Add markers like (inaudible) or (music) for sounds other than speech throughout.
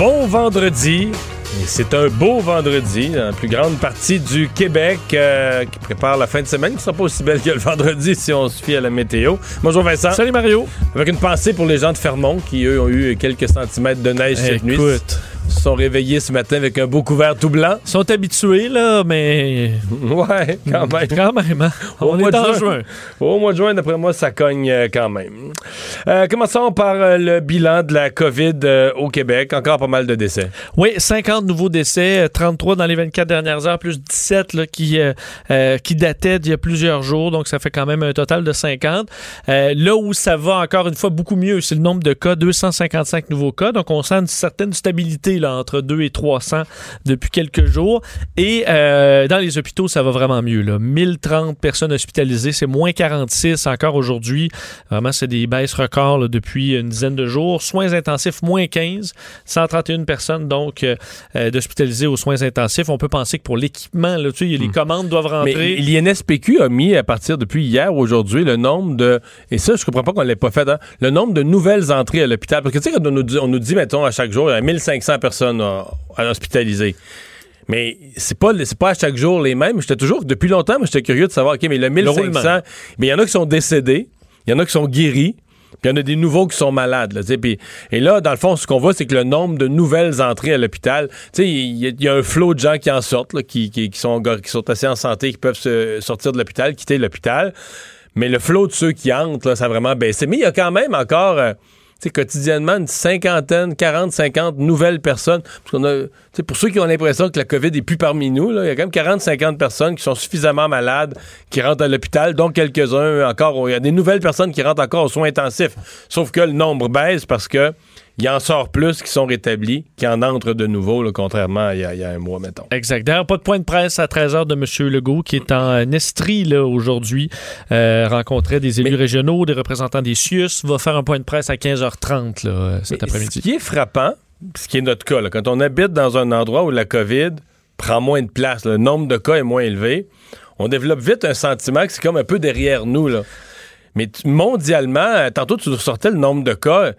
Bon vendredi. Et C'est un beau vendredi dans la plus grande partie du Québec euh, qui prépare la fin de semaine, qui ne sera pas aussi belle que le vendredi si on se fie à la météo. Bonjour Vincent. Salut Mario. Avec une pensée pour les gens de Fermont qui, eux, ont eu quelques centimètres de neige cette nuit. Se sont réveillés ce matin avec un beau couvert tout blanc. ils sont habitués, là, mais Ouais, quand même. quand même, hein. Au on mois est en juin. juin. Au mois de juin, d'après moi, ça cogne euh, quand même. Euh, commençons par euh, le bilan de la COVID au Québec. Encore pas mal de décès. Oui, 50 nouveaux décès, euh, 33 dans les 24 dernières heures, plus 17 là, qui, qui dataient d'il y a plusieurs jours, donc ça fait quand même un total de 50. Euh, là où ça va encore une fois beaucoup mieux, c'est le nombre de cas, 255 nouveaux cas, donc on sent une certaine stabilité là, entre 2 et 300 depuis quelques jours. Et euh, dans les hôpitaux, ça va vraiment mieux. Là. 1030 personnes hospitalisées, c'est moins 46 encore aujourd'hui. Vraiment, c'est des baisses records là, depuis une dizaine de jours. Soins intensifs, moins 15. 131 personnes, donc, euh, euh, d'hospitalisées aux soins intensifs. On peut penser que pour l'équipement, là, tu sais, les commandes doivent Mais rentrer. l'INSPQ a mis à partir depuis hier ou aujourd'hui le nombre de et ça je comprends pas qu'on l'ait pas fait hein, le nombre de nouvelles entrées à l'hôpital parce que tu sais quand on nous dit on nous dit mettons à chaque jour il y a 1500 personnes euh, à hospitaliser. Mais c'est pas c'est pas à chaque jour les mêmes, j'étais toujours depuis longtemps mais j'étais curieux de savoir OK mais le 1500 roulement. mais il y en a qui sont décédés, il y en a qui sont guéris. Puis il y en a des nouveaux qui sont malades. Là, et là, dans le fond, ce qu'on voit, c'est que le nombre de nouvelles entrées à l'hôpital, tu sais, il y, a- il y a un flot de gens qui en sortent, là, qui, qui- qui sont, qui sont assez en santé, qui peuvent se sortir de l'hôpital, quitter l'hôpital. Mais le flot de ceux qui entrent, là, ça a vraiment baissé. Mais il y a quand même encore, euh, quotidiennement, une cinquantaine, 40, 50 nouvelles personnes. Parce qu'on a, pour ceux qui ont l'impression que la COVID est plus parmi nous, il y a quand même 40, 50 personnes qui sont suffisamment malades, qui rentrent à l'hôpital, dont quelques-uns encore. Il y a des nouvelles personnes qui rentrent encore aux soins intensifs. Sauf que le nombre baisse parce que il en sort plus qui sont rétablis, qui en entrent de nouveau, là, contrairement à il y, a, il y a un mois, mettons. Exact. D'ailleurs, pas de point de presse à 13h de M. Legault, qui est en Estrie là, aujourd'hui. Euh, rencontrait des élus Mais- régionaux, des représentants des CIUS. Va faire un point de presse à 15h30 là, euh, cet Mais après-midi. Ce qui est frappant, ce qui est notre cas, là, quand on habite dans un endroit où la COVID prend moins de place, le nombre de cas est moins élevé, on développe vite un sentiment que c'est comme un peu derrière nous. Là. Mais mondialement, euh, tantôt tu nous sortais le nombre de cas.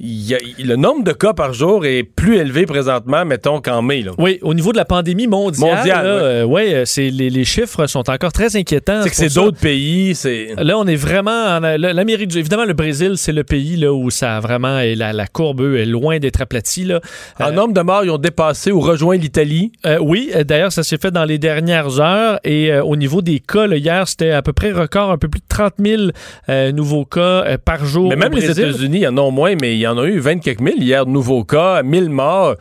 Il y a- le nombre de cas par jour est plus élevé présentement, mettons, qu'en mai. Là. Oui, au niveau de la pandémie mondiale, Mondiale, là, ouais. euh, ouais, euh, c'est, les, les chiffres sont encore très inquiétants. C'est que c'est d'autres pays, c'est... Là, on est vraiment. en- L'Amérique du. Évidemment, le Brésil, c'est le pays là, où ça a vraiment. Et la, la courbe, eux, est loin d'être aplatie. Là. En Euh, nombre de morts, ils ont dépassé ou rejoint l'Italie. Euh, oui, d'ailleurs, ça s'est fait dans les dernières heures. Et au niveau des cas, là, hier, c'était à peu près record, un peu plus de 30 000 euh, nouveaux cas par jour. Mais même au les. États-Unis, il y en a moins, mais il y en a eu 20 quelques mille hier de nouveaux cas, 1000 morts.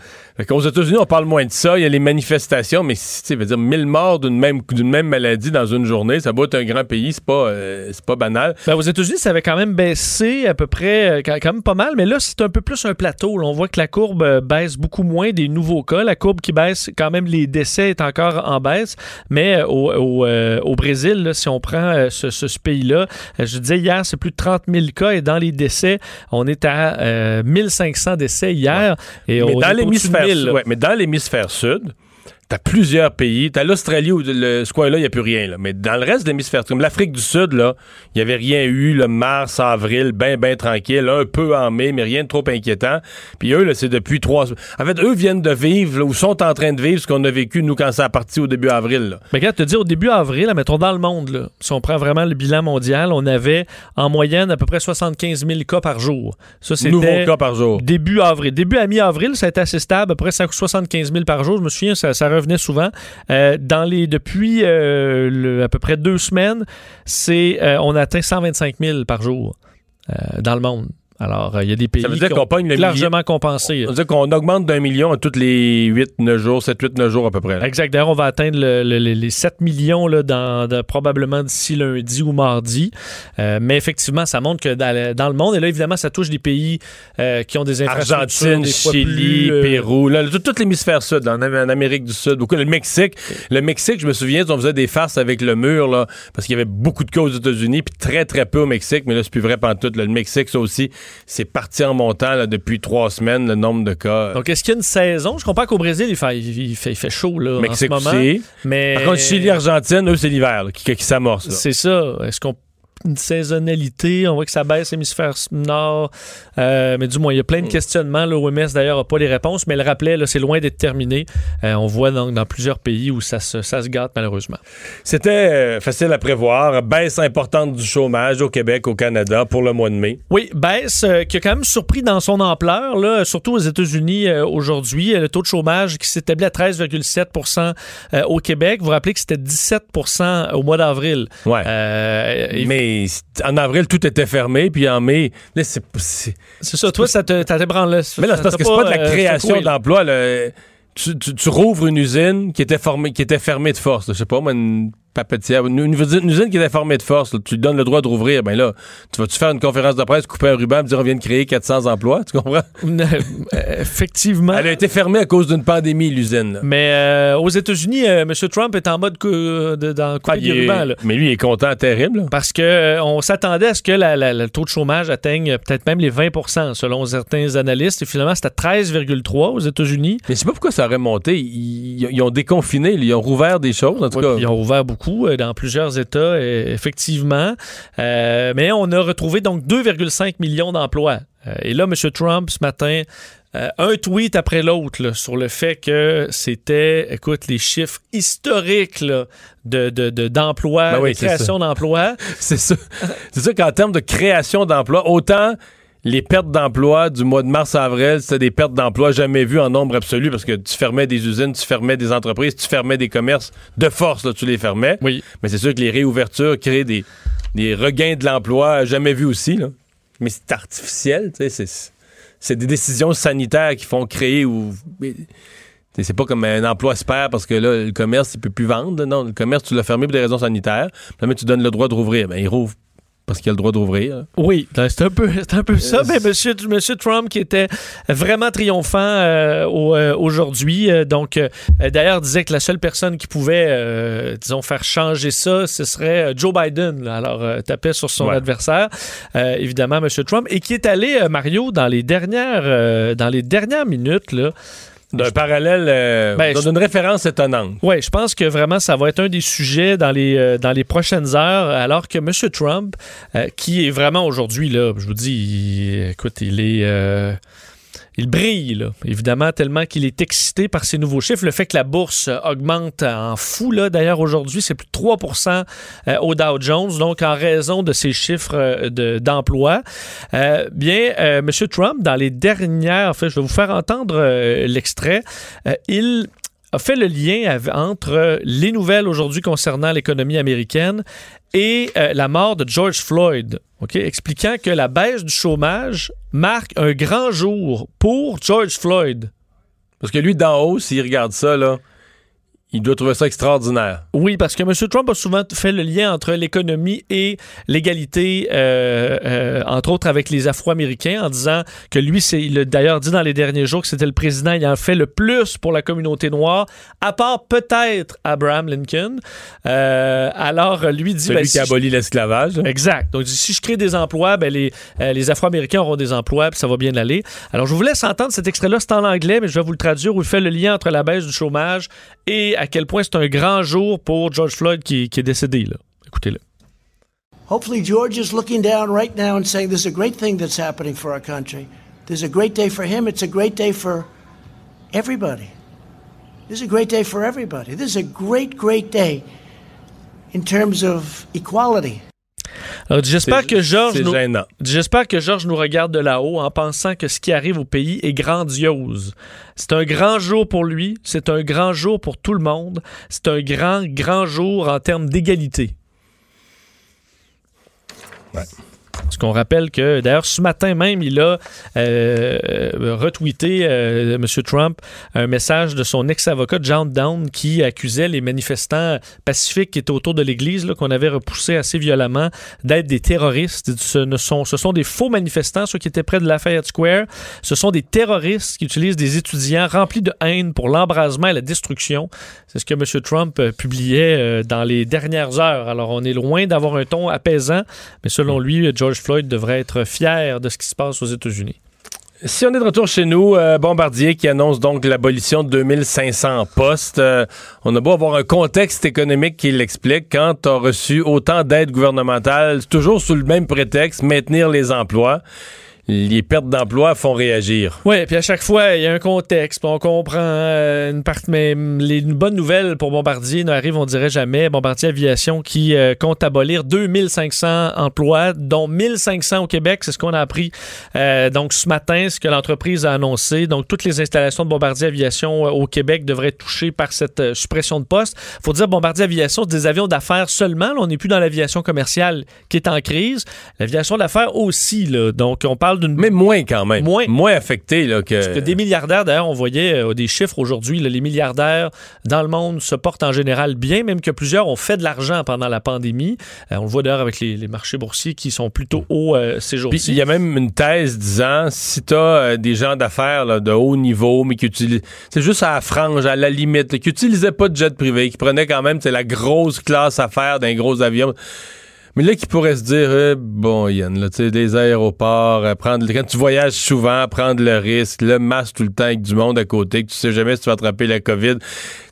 Qu'aux États-Unis, on parle moins de ça. Il y a les manifestations, mais tu veut dire 1000 morts d'une même, d'une même maladie dans une journée, ça doit être un grand pays, c'est pas, euh, c'est pas banal. Ben, aux États-Unis, ça avait quand même baissé à peu près, euh, quand même pas mal, mais là, c'est un peu plus un plateau. On voit que la courbe euh, baisse beaucoup moins des nouveaux cas. La courbe qui baisse, quand même, les décès est encore en baisse. Mais au, au, au Brésil, si on prend ce, ce- ce pays-là, je disais hier, c'est plus de 30 000 cas et dans les décès, on est à 1500 décès hier. Et Mais on dans l'hémisphère 1000, sud, là. ouais, mais dans l'hémisphère sud, t'as plusieurs pays. T'as l'Australie où le, ce coin-là, il n'y a plus rien. Là. Mais dans le reste de l'hémisphère comme l'Afrique du Sud, là, il n'y avait rien eu, le mars, avril, ben, ben tranquille, un peu en mai, mais rien de trop inquiétant. Puis eux, là, c'est depuis trois... En fait, eux viennent de vivre, là, ou sont en train de vivre ce qu'on a vécu, nous, quand ça a parti au début avril. Là. Mais regarde, te dire au début avril, là, mettons dans le monde, là, si on prend vraiment le bilan mondial, on avait en moyenne à peu près 75 000 cas par jour. Ça, c'était Nouveaux cas par jour. début avril. Début à mi-avril, ça a été assez stable, à peu près 75 000 par jour. Je me souviens, ça, ça revenait souvent. Euh, dans les, depuis euh, à peu près deux semaines, c'est, euh, on atteint 125 000 par jour dans le monde. Alors, euh, il y a des pays Ça veut dire qui qu'on ont largement compensé. On veut dire qu'on augmente d'un million à tous les 8-9 jours, 7-8-9 jours à peu près. là. Exact. D'ailleurs, on va atteindre le- le- le- les 7 millions là, dans, probablement d'ici lundi ou mardi. Euh, mais effectivement, ça montre que dans le, dans le monde, et là, évidemment, ça touche des pays euh, qui ont des infrastructures Argentine, des Chili, plus, euh, Pérou, là, tout, tout l'hémisphère sud, en, Am- en Amérique du Sud, beaucoup. Le Mexique, le Mexique, je me souviens, on faisait des farces avec le mur, là, parce qu'il y avait beaucoup de cas aux États-Unis, puis très, très peu au Mexique, mais là, c'est plus vrai pantoute. là. Le Mexique, ça aussi, c'est parti en montant là, depuis trois semaines, le nombre de cas. Donc, est-ce qu'il y a une saison? Je comprends qu'au Brésil, il fait, il fait, il fait chaud là, Mexique en ce moment. aussi. Mais Par contre, Chili, Argentine, eux, c'est l'hiver qui, qui s'amorce. C'est ça. Est-ce qu'on une saisonnalité, on voit que ça baisse hémisphère nord, Euh, mais du moins il y a plein de questionnements. L'OMS d'ailleurs n'a pas les réponses, mais le rappelait, c'est loin d'être terminé. Euh, on voit donc dans plusieurs pays où ça se, ça se gâte malheureusement. C'était euh, facile à prévoir. Baisse importante du chômage au Québec, au Canada pour le mois de mai. Oui, baisse euh, qui a quand même surpris dans son ampleur, là, surtout aux États-Unis aujourd'hui. Le taux de chômage qui s'établit à 13,7 euh, au Québec. Vous vous rappelez que c'était 17% au mois d'avril. Ouais. Et- Mais en avril, tout était fermé, puis en mai, là, c'est. ça, toi, ça te t'ébranle. Mais là, c'est parce que c'est pas de la euh, création d'emplois. Tu, tu- tu rouvres une usine qui était, formée, qui était fermée de force. Je sais pas, moi, une papetière, une, une usine, une usine qui était fermée de force. là. Tu lui donnes le droit de rouvrir. Ben là, tu vas-tu faire une conférence de presse, couper un ruban, me dire on vient de créer 400 emplois? Tu comprends? (laughs) Euh, Effectivement. Elle a été fermée à cause d'une pandémie, l'usine. Mais euh, aux États-Unis, euh, M. Trump est en mode cou- de, dans couper Ah, des est- rubans, là. mais lui, il est content, terrible. là. Parce que euh, on s'attendait à ce que la- la- le taux de chômage atteigne peut-être même les 20% selon certains analystes. Et finalement, c'était 13,3 aux États-Unis. Mais je sais pas pourquoi ça aurait monté. Ils, ils ont déconfiné, ils ont rouvert des choses, en tout Ouais, cas. Ils ont ouvert beaucoup euh, dans plusieurs États, euh, effectivement. Euh, mais on a retrouvé donc 2,5 millions d'emplois. Et là, M. Trump, ce matin, euh, un tweet après l'autre sur le fait que c'était, écoute, les chiffres historiques là, de, de, de- d'emplois, Ben oui, de création d'emplois. (laughs) C'est ça. C'est ça qu'en termes de création d'emplois, autant les pertes d'emplois du mois de mars à avril, c'était des pertes d'emplois jamais vues en nombre absolu parce que tu fermais des usines, tu fermais des entreprises, tu fermais des commerces. De force, là, tu les fermais. Oui. Mais c'est sûr que les réouvertures créent des, des regains de l'emploi jamais vus aussi. Là. Mais c'est artificiel, tu sais, c'est, des décisions sanitaires qui font créer ou. mais, C'est pas comme un emploi se perd parce que là, le commerce, il peut plus vendre. Non, le commerce, tu l'as fermé pour des raisons sanitaires. Là, tu donnes le droit de rouvrir. Ben, il rouvre parce qu'il a le droit d'ouvrir. Oui, ben, c'est un peu, (laughs) c'est un peu ça. Mais monsieur, monsieur Trump qui était vraiment triomphant euh, au- euh, aujourd'hui, euh, donc euh, d'ailleurs disait que la seule personne qui pouvait, disons, faire changer ça, ce serait Joe Biden. là. Alors tapait sur son Ouais. adversaire, évidemment, monsieur Trump, et qui est allé Mario dans les dernières, dans les dernières minutes là. D'un parallèle, euh, Ben, dans je- une référence étonnante. Oui, je pense que vraiment, ça va être un des sujets dans les, euh, dans les prochaines heures, alors que M. Trump, euh, qui est vraiment aujourd'hui, là, je vous dis, il- écoute, il est... il brille, évidemment, tellement qu'il est excité par ces nouveaux chiffres. Le fait que la bourse euh, augmente en fou, d'ailleurs, aujourd'hui, c'est plus de 3% euh, au Dow Jones, donc en raison de ces chiffres euh, de- d'emploi. Bien, M. Trump, dans les dernières, en je vais vous faire entendre l'extrait, il a fait le lien entre les nouvelles aujourd'hui concernant l'économie américaine et la mort de George Floyd, expliquant que la baisse du chômage marque un grand jour pour George Floyd. Parce que lui, d'en haut, s'il regarde ça, là, il doit trouver ça extraordinaire. Oui, parce que M. Trump a souvent fait le lien entre l'économie et l'égalité, euh, euh, entre autres avec les Afro-Américains, en disant que lui, c'est, il a d'ailleurs dit dans les derniers jours que c'était le président ayant fait le plus pour la communauté noire, à part peut-être Abraham Lincoln. Euh, alors, lui dit... Celui ben, qui si a je- aboli l'esclavage. Exact. Donc, si je crée des emplois, ben, les, les Afro-Américains auront des emplois, puis ça va bien aller. Alors, je vous laisse entendre cet extrait-là. C'est en anglais, mais je vais vous le traduire où il fait le lien entre la baisse du chômage et à quel point c'est un grand jour pour George Floyd qui, est décédé. Écoutez-le. Hopefully, George is looking down right now and saying, This is a great thing that's happening for our country. This is a great day for him. It's a great day for everybody. This is a great day for everybody. This is a great, great day in terms of equality. J'espère que George C'est nous, j'espère que George nous regarde de là-haut en pensant que ce qui arrive au pays est grandiose. C'est un grand jour pour lui. C'est un grand jour pour tout le monde. C'est un grand, grand jour en termes d'égalité. Ce qu'on rappelle que, d'ailleurs, ce matin même, il a euh, retweeté, euh, M. Trump, un message de son ex-avocat, John Down, qui accusait les manifestants pacifiques qui étaient autour de l'Église, qu'on avait repoussés assez violemment, d'être des terroristes. Ce, ne sont, ce sont des faux manifestants, ceux qui étaient près de Lafayette Square. Ce sont des terroristes qui utilisent des étudiants remplis de haine pour l'embrasement et la destruction. C'est ce que M. Trump euh, publiait dans les dernières heures. Alors, on est loin d'avoir un ton apaisant, mais selon lui, George Floyd devrait être fier de ce qui se passe aux États-Unis. Si on est de retour chez nous, euh, Bombardier qui annonce donc l'abolition de 2500 postes. Euh, on a beau avoir un contexte économique qui l'explique. Quand tu as reçu autant d'aide gouvernementale, toujours sous le même prétexte, maintenir les emplois les pertes d'emploi font réagir. Oui, puis à chaque fois, il y a un contexte. On comprend euh, une partie, mais les bonnes nouvelles pour Bombardier n'arrivent, on dirait jamais. Bombardier Aviation qui euh, compte abolir 2500 emplois, dont 1500 au Québec. C'est ce qu'on a appris euh, donc ce matin, ce que l'entreprise a annoncé. Donc, toutes les installations de Bombardier Aviation au Québec devraient être touchées par cette suppression de postes. faut dire, Bombardier Aviation, c'est des avions d'affaires seulement. on n'est plus dans l'aviation commerciale qui est en crise. L'aviation d'affaires aussi. Là. Donc, on parle mais moins quand même. Moins. Moins affecté là, que... Parce que des milliardaires, d'ailleurs, on voyait euh, des chiffres aujourd'hui, les milliardaires dans le monde se portent en général bien, même que plusieurs ont fait de l'argent pendant la pandémie. Euh, on le voit d'ailleurs avec les, marchés boursiers qui sont plutôt hauts euh, ces jours-ci. Il y a même une thèse disant, si tu as des gens d'affaires de haut niveau, mais qui utilisent... C'est juste à la frange, à la limite, qui n'utilisaient pas de jet privé, qui prenaient quand même la grosse classe affaires d'un gros avion mais là, qui pourrait se dire, eh, bon, Yann, là, des aéroports, euh, quand tu voyages souvent, prendre le risque, le masque tout le temps avec du monde à côté, que tu sais jamais si tu vas attraper la COVID.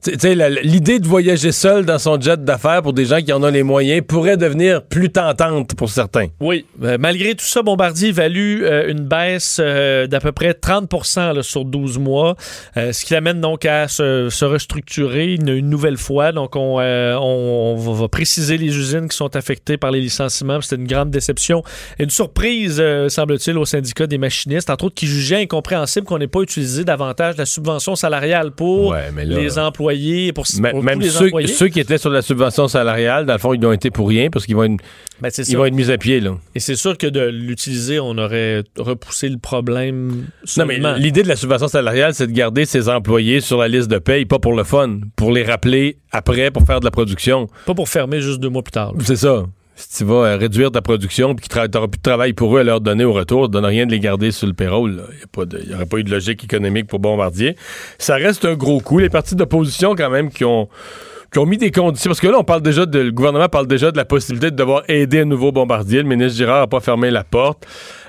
Tu sais, l'idée de voyager seul dans son jet d'affaires pour des gens qui en ont les moyens pourrait devenir plus tentante pour certains. Oui. Euh, malgré tout ça, Bombardier évalue euh, une baisse d'à peu près 30% sur 12 mois, ce qui amène donc à se, restructurer une, nouvelle fois. Donc, on, on, va préciser les usines qui sont affectées par les licenciements. C'était une grande déception. Une surprise, euh, semble-t-il, au syndicat des machinistes, entre autres, qui jugeait incompréhensible qu'on n'ait pas utilisé davantage la subvention salariale pour les employés, pour, même ceux, qui étaient sur la subvention salariale, dans le fond, ils ont été pour rien parce qu'ils vont être, ben, ils vont être mis à pied. Là. Et c'est sûr que de l'utiliser, on aurait repoussé le problème. Non, mais l'idée de la subvention salariale, c'est de garder ses employés sur la liste de paye, pas pour le fun, pour les rappeler après pour faire de la production. Pas pour fermer juste deux mois plus tard. C'est ça si tu vas euh, réduire ta production puis que tu n'auras plus de travail pour eux à leur donner au retour, donne rien de les garder sur le payroll. Il n'y aurait pas eu de logique économique pour Bombardier. Ça reste un gros coup. Les partis d'opposition, quand même, qui ont qui ont mis des conditions. Parce que là, on parle déjà de. Le gouvernement parle déjà de la possibilité de devoir aider un nouveau bombardier. Le ministre Girard n'a pas fermé la porte.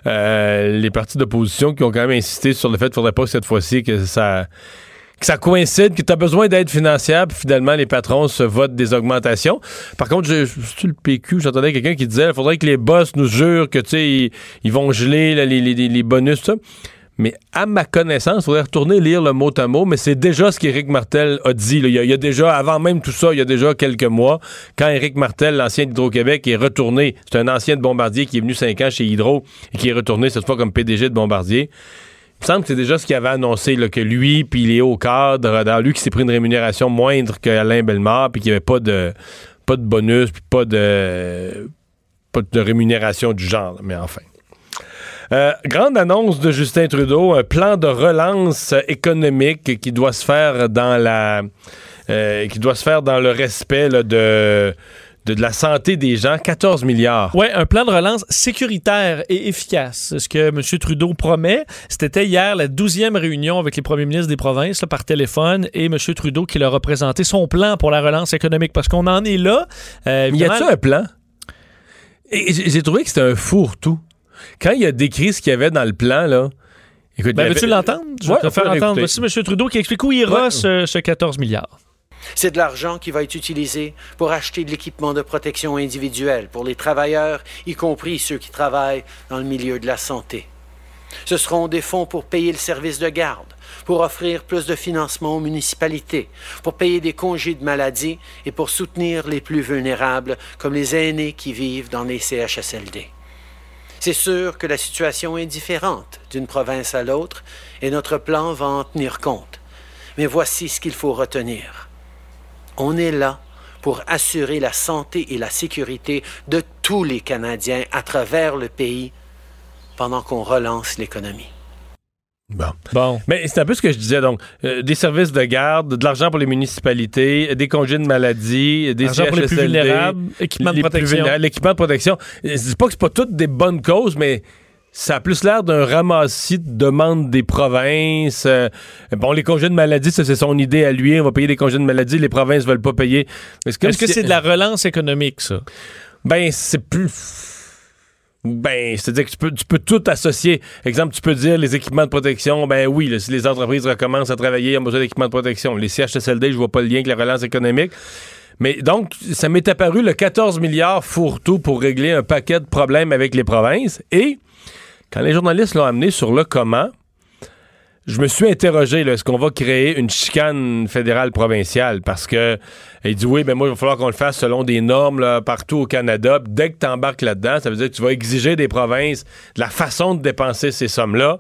Euh, les partis d'opposition qui ont quand même insisté sur le fait qu'il ne faudrait pas cette fois-ci que ça que ça coïncide, que tu as besoin d'aide financière, puis finalement, les patrons se votent des augmentations. Par contre, je, je, le PQ, j'entendais quelqu'un qui disait il faudrait que les boss nous jurent que, tu ils, vont geler les, les, les, bonus. Mais à ma connaissance, il faudrait retourner lire le mot à mot, mais c'est déjà ce qu'Éric Martel a dit. Il, y a, déjà, avant même tout ça, il y a déjà quelques mois, quand Éric Martel, l'ancien d'Hydro-Québec, est retourné, c'est un ancien de Bombardier qui est venu cinq ans chez Hydro et qui est retourné cette fois comme PDG de Bombardier. Me semble que c'est déjà ce qu'il avait annoncé, que lui, puis les hauts cadres, dans lui qui s'est pris une rémunération moindre qu'Alain Bellemare, puis qu'il n'y avait pas de, pas de bonus, puis pas de, pas de rémunération du genre. Mais enfin. Euh, grande annonce de Justin Trudeau, un plan de relance économique qui doit se faire dans la, euh, qui doit se faire dans le respect de de, la santé des gens, 14 milliards. Oui, un plan de relance sécuritaire et efficace. C'est ce que M. Trudeau promet. C'était hier la douzième réunion avec les premiers ministres des provinces par téléphone et M. Trudeau qui leur a présenté son plan pour la relance économique parce qu'on en est là. Euh, y a-t-il un plan? J'ai trouvé que c'était un fourre-tout. Quand il a décrit ce qu'il y avait dans le plan, là, Écoute, ben, veux-tu l'entendre? Je vais te faire entendre. Voici M. Trudeau qui explique où ira ce, ce 14 milliards. C'est de l'argent qui va être utilisé pour acheter de l'équipement de protection individuelle pour les travailleurs, y compris ceux qui travaillent dans le milieu de la santé. Ce seront des fonds pour payer le service de garde, pour offrir plus de financement aux municipalités, pour payer des congés de maladie et pour soutenir les plus vulnérables, comme les aînés qui vivent dans les CHSLD. C'est sûr que la situation est différente d'une province à l'autre et notre plan va en tenir compte. Mais voici ce qu'il faut retenir. On est là pour assurer la santé et la sécurité de tous les Canadiens à travers le pays pendant qu'on relance l'économie. Bon. bon. Mais c'est un peu ce que je disais. Donc, euh, des services de garde, de l'argent pour les municipalités, des congés de maladie, des argent pour les plus vulnérables, de protection. L'équipement de protection. Je dis pas que c'est pas toutes des bonnes causes, mais ça a plus l'air d'un ramassis de demandes des provinces. Euh, bon, les congés de maladie, ça c'est son idée à lui. On va payer des congés de maladie, les provinces veulent pas payer. Est-ce que c'est de la relance économique, ça? Ben, c'est plus ben, c'est-à-dire que tu peux, tu peux tout associer. Exemple, tu peux dire les équipements de protection. Ben oui, si les entreprises recommencent à travailler, en besoin d'équipements de protection. Les CHSLD, je vois pas le lien avec la relance économique. Mais donc, ça m'est apparu le 14 milliards fourre-tout pour régler un paquet de problèmes avec les provinces. Et quand les journalistes l'ont amené sur le comment, je me suis interrogé, est-ce qu'on va créer une chicane fédérale provinciale? Parce que il dit oui, ben moi, il va falloir qu'on le fasse selon des normes partout au Canada. dès que tu embarques là-dedans, ça veut dire que tu vas exiger des provinces de la façon de dépenser ces sommes-là.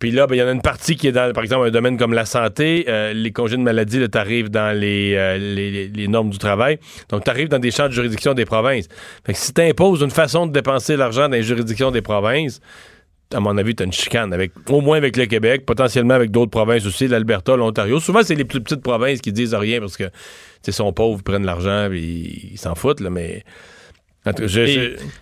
Puis là, ben, il y en a une partie qui est dans, par exemple, un domaine comme la santé. Euh, les congés de maladie, tu arrives dans euh, les, les, normes du travail. Donc, tu arrives dans des champs de juridiction des provinces. Fait que si tu imposes une façon de dépenser l'argent dans les juridictions des provinces, à mon avis, tu as une chicane, avec, au moins avec le Québec, potentiellement avec d'autres provinces aussi, l'Alberta, l'Ontario. Souvent, c'est les plus petites provinces qui disent rien parce que, ils sont pauvres, ils prennent l'argent, et ils s'en foutent, là, mais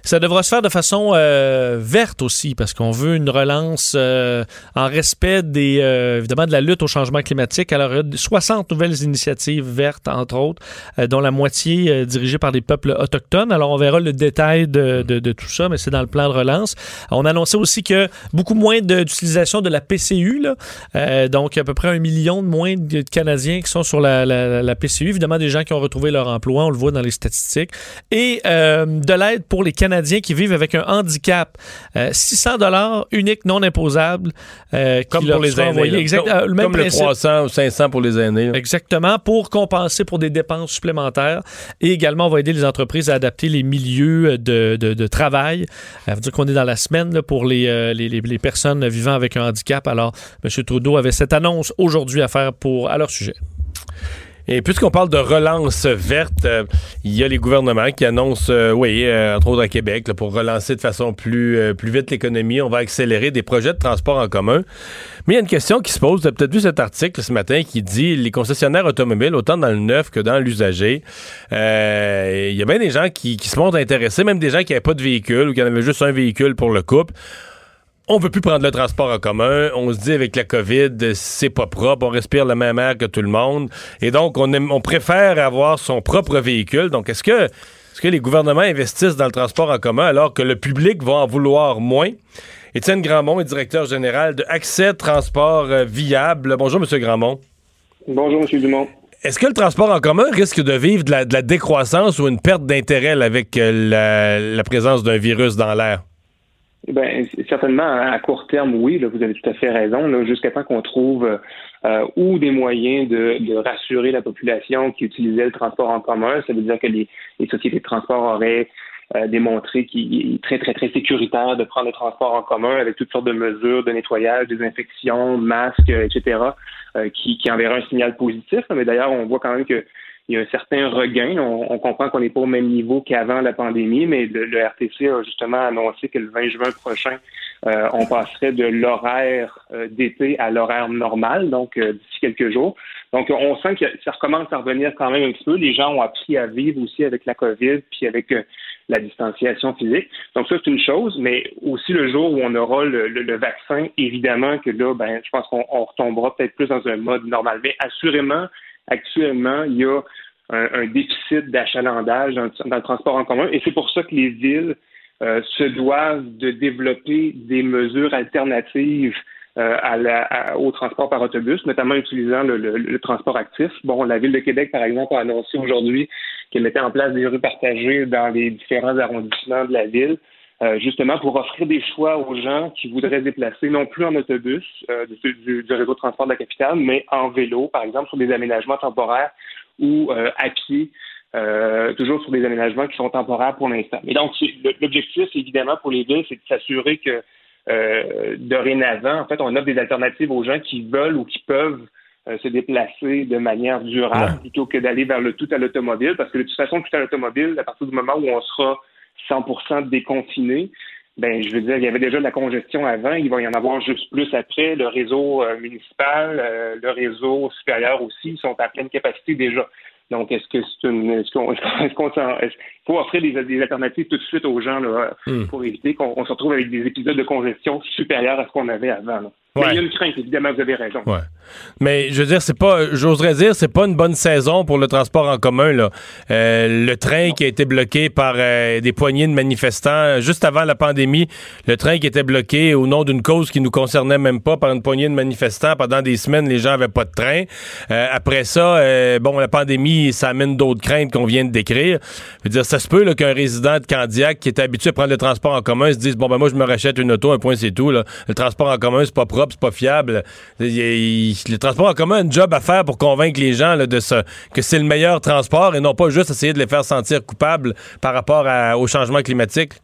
ça devra se faire de façon euh, verte aussi, parce qu'on veut une relance euh, en respect des euh, évidemment de la lutte au changement climatique. Alors, il y a 60 nouvelles initiatives vertes, entre autres, dont la moitié dirigée par des peuples autochtones. Alors, on verra le détail de, de, tout ça, mais c'est dans le plan de relance. On annonçait aussi que beaucoup moins d'utilisation de, la PCU, là. donc à peu près un million de moins de Canadiens qui sont sur la, la, la, PCU. Évidemment, des gens qui ont retrouvé leur emploi, on le voit dans les statistiques. Et de l'aide pour les Canadiens qui vivent avec un handicap. 600 euh, dollars unique, non imposable. Euh, comme pour les aînés. Euh, le même comme le 300 ou 500 pour les aînés. Exactement, pour compenser pour des dépenses supplémentaires. Et également, on va aider les entreprises à adapter les milieux de, de, travail. Ça veut dire qu'on est dans la semaine pour les, les, les, personnes vivant avec un handicap. Alors, M. Trudeau avait cette annonce aujourd'hui à faire pour, à leur sujet. Et puisqu'on parle de relance verte, euh, il y a les gouvernements qui annoncent, euh, oui, euh, entre autres à Québec, pour relancer de façon plus, plus vite l'économie, on va accélérer des projets de transport en commun. Mais il y a une question qui se pose. Vous avez peut-être vu cet article ce matin qui dit les concessionnaires automobiles, autant dans le neuf que dans l'usager, il y a bien des gens qui, qui se montrent intéressés, même des gens qui n'avaient pas de véhicule ou qui en avaient juste un véhicule pour le couple on veut plus prendre le transport en commun. On se dit avec la COVID, c'est pas propre. On respire le même air que tout le monde. Et donc, on, on préfère avoir son propre véhicule. Donc, est-ce que, est-ce que les gouvernements investissent dans le transport en commun alors que le public va en vouloir moins? Étienne Grandmont est directeur général de Accès Transport euh, Viable. Bonjour, M. Grandmont. Bonjour, M. Dumont. Est-ce que le transport en commun risque de vivre de la, décroissance ou une perte d'intérêt avec euh, la présence d'un virus dans l'air? Ben, certainement, à court terme, oui, là, vous avez tout à fait raison. Jusqu'à temps qu'on trouve euh, ou des moyens de, de, rassurer la population qui utilisait le transport en commun, ça veut dire que les, les sociétés de transport auraient euh, démontré qu'il est très, très, très sécuritaire de prendre le transport en commun avec toutes sortes de mesures de nettoyage, désinfection, masques, etc., euh, qui, qui enverraient un signal positif. Mais d'ailleurs, on voit quand même que il y a un certain regain. On, comprend qu'on n'est pas au même niveau qu'avant la pandémie, mais le, RTC a justement annoncé que le 20 juin prochain, euh, on passerait de l'horaire euh, d'été à l'horaire normal, donc euh, d'ici quelques jours. Donc, on sent que ça recommence à revenir quand même un petit peu. Les gens ont appris à vivre aussi avec la COVID, puis avec la distanciation physique. Donc, ça, c'est une chose, mais aussi le jour où on aura le, le vaccin, évidemment que là, ben, je pense qu'on retombera peut-être plus dans un mode normal. Mais assurément, actuellement, il y a un, déficit d'achalandage dans, le transport en commun et c'est pour ça que les villes euh, se doivent de développer des mesures alternatives euh, à au transport par autobus, notamment utilisant le, transport actif. Bon, la Ville de Québec, par exemple, a annoncé aujourd'hui qu'elle mettait en place des rues partagées dans les différents arrondissements de la ville. Euh, justement pour offrir des choix aux gens qui voudraient déplacer non plus en autobus euh, du, réseau de transport de la capitale, mais en vélo, par exemple, sur des aménagements temporaires ou euh, à pied, toujours sur des aménagements qui sont temporaires pour l'instant. Et donc, l'objectif, évidemment, pour les villes, c'est de s'assurer que dorénavant, en fait, on offre des alternatives aux gens qui veulent ou qui peuvent se déplacer de manière durable plutôt que d'aller vers le tout à l'automobile, parce que de toute façon, tout à l'automobile, à partir du moment où on sera 100% déconfiné, ben je veux dire, il y avait déjà de la congestion avant, il va y en avoir juste plus après. Le réseau municipal, le réseau supérieur aussi sont à pleine capacité déjà. Donc, est-ce que c'est une, est-ce qu'on, (laughs) est-ce qu'on, est faut offrir des, des, alternatives tout de suite aux gens là, hmm. pour éviter qu'on se retrouve avec des épisodes de congestion supérieurs à ce qu'on avait avant. Là? Mais il y a une crainte, évidemment, vous avez raison. Ouais. Mais je veux dire, c'est pas, j'oserais dire, c'est pas une bonne saison pour le transport en commun. Là. Euh, le train qui a été bloqué par euh, des poignées de manifestants juste avant la pandémie, le train qui était bloqué au nom d'une cause qui nous concernait même pas par une poignée de manifestants pendant des semaines, les gens avaient pas de train. Euh, après ça, bon, la pandémie, ça amène d'autres craintes qu'on vient de décrire. Je veux dire, ça se peut qu'un résident de Candiac qui était habitué à prendre le transport en commun se dise bon ben moi je me rachète une auto, un point c'est tout. Là. Le transport en commun c'est pas propre c'est pas fiable. le transport en commun a un job à faire pour convaincre les gens de ce, que c'est le meilleur transport et non pas juste essayer de les faire sentir coupables par rapport au changement climatique.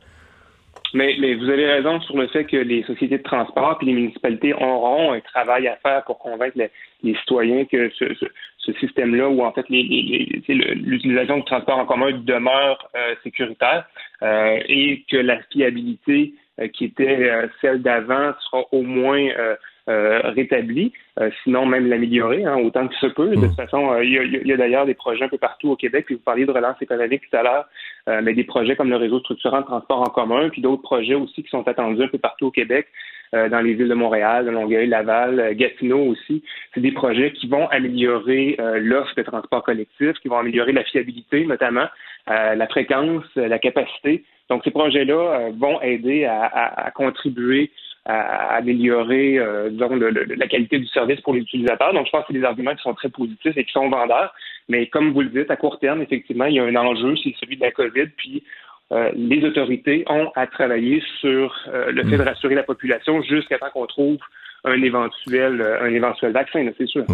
Mais, vous avez raison sur le fait que les sociétés de transport et les municipalités auront un travail à faire pour convaincre les, citoyens que ce, système-là, où en fait l'utilisation du transport en commun demeure euh, sécuritaire euh, et que la fiabilité qui était euh, celle d'avant sera au moins euh, rétablie, sinon même l'améliorer hein, autant que se peut. De toute mmh. façon, il y a, d'ailleurs des projets un peu partout au Québec, puis vous parliez de relance économique tout à l'heure, mais des projets comme le réseau structurant de transport en commun, puis d'autres projets aussi qui sont attendus un peu partout au Québec, dans les villes de Montréal, de Longueuil, Laval, Gatineau aussi. C'est des projets qui vont améliorer l'offre de transport collectif, qui vont améliorer la fiabilité notamment, la fréquence, la capacité. Donc, ces projets-là euh, vont aider à, contribuer à, améliorer, euh, disons, la qualité du service pour les utilisateurs. Donc, je pense que c'est des arguments qui sont très positifs et qui sont vendeurs. Mais comme vous le dites, à court terme, effectivement, il y a un enjeu, c'est celui de la COVID. Puis, euh, les autorités ont à travailler sur le fait de mm. rassurer la population jusqu'à temps qu'on trouve un éventuel, euh, un éventuel vaccin, c'est sûr.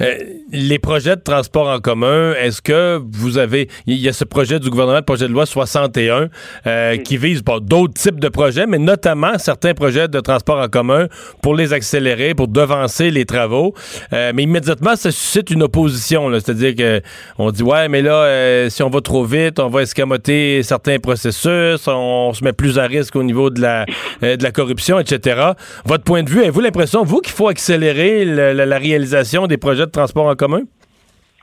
Euh, les projets de transport en commun, est-ce que vous avez, il y a ce projet du gouvernement, le projet de loi 61, euh, qui vise d'autres types de projets, mais notamment certains projets de transport en commun pour les accélérer, pour devancer les travaux. mais immédiatement, ça suscite une opposition, c'est-à-dire que on dit ouais, mais là, si on va trop vite, on va escamoter certains processus, on, se met plus à risque au niveau de la, de la corruption, etc. Votre point de vue, avez-vous l'impression vous, qu'il faut accélérer la, réalisation des projets de transport en commun?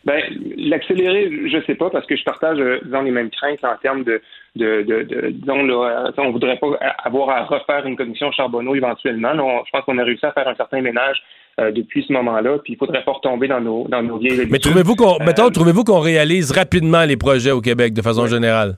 Ben, l'accélérer, je sais pas, parce que je partage, euh, disons, les mêmes craintes en termes de, de, de, disons, là, on voudrait pas avoir à refaire une commission Charbonneau éventuellement. je pense qu'on a réussi à faire un certain ménage euh, depuis ce moment-là, puis il faudrait pas retomber dans nos, dans nos vieilles Mais trouvez-vous qu'on, euh, trouvez-vous qu'on réalise rapidement les projets au Québec de façon générale?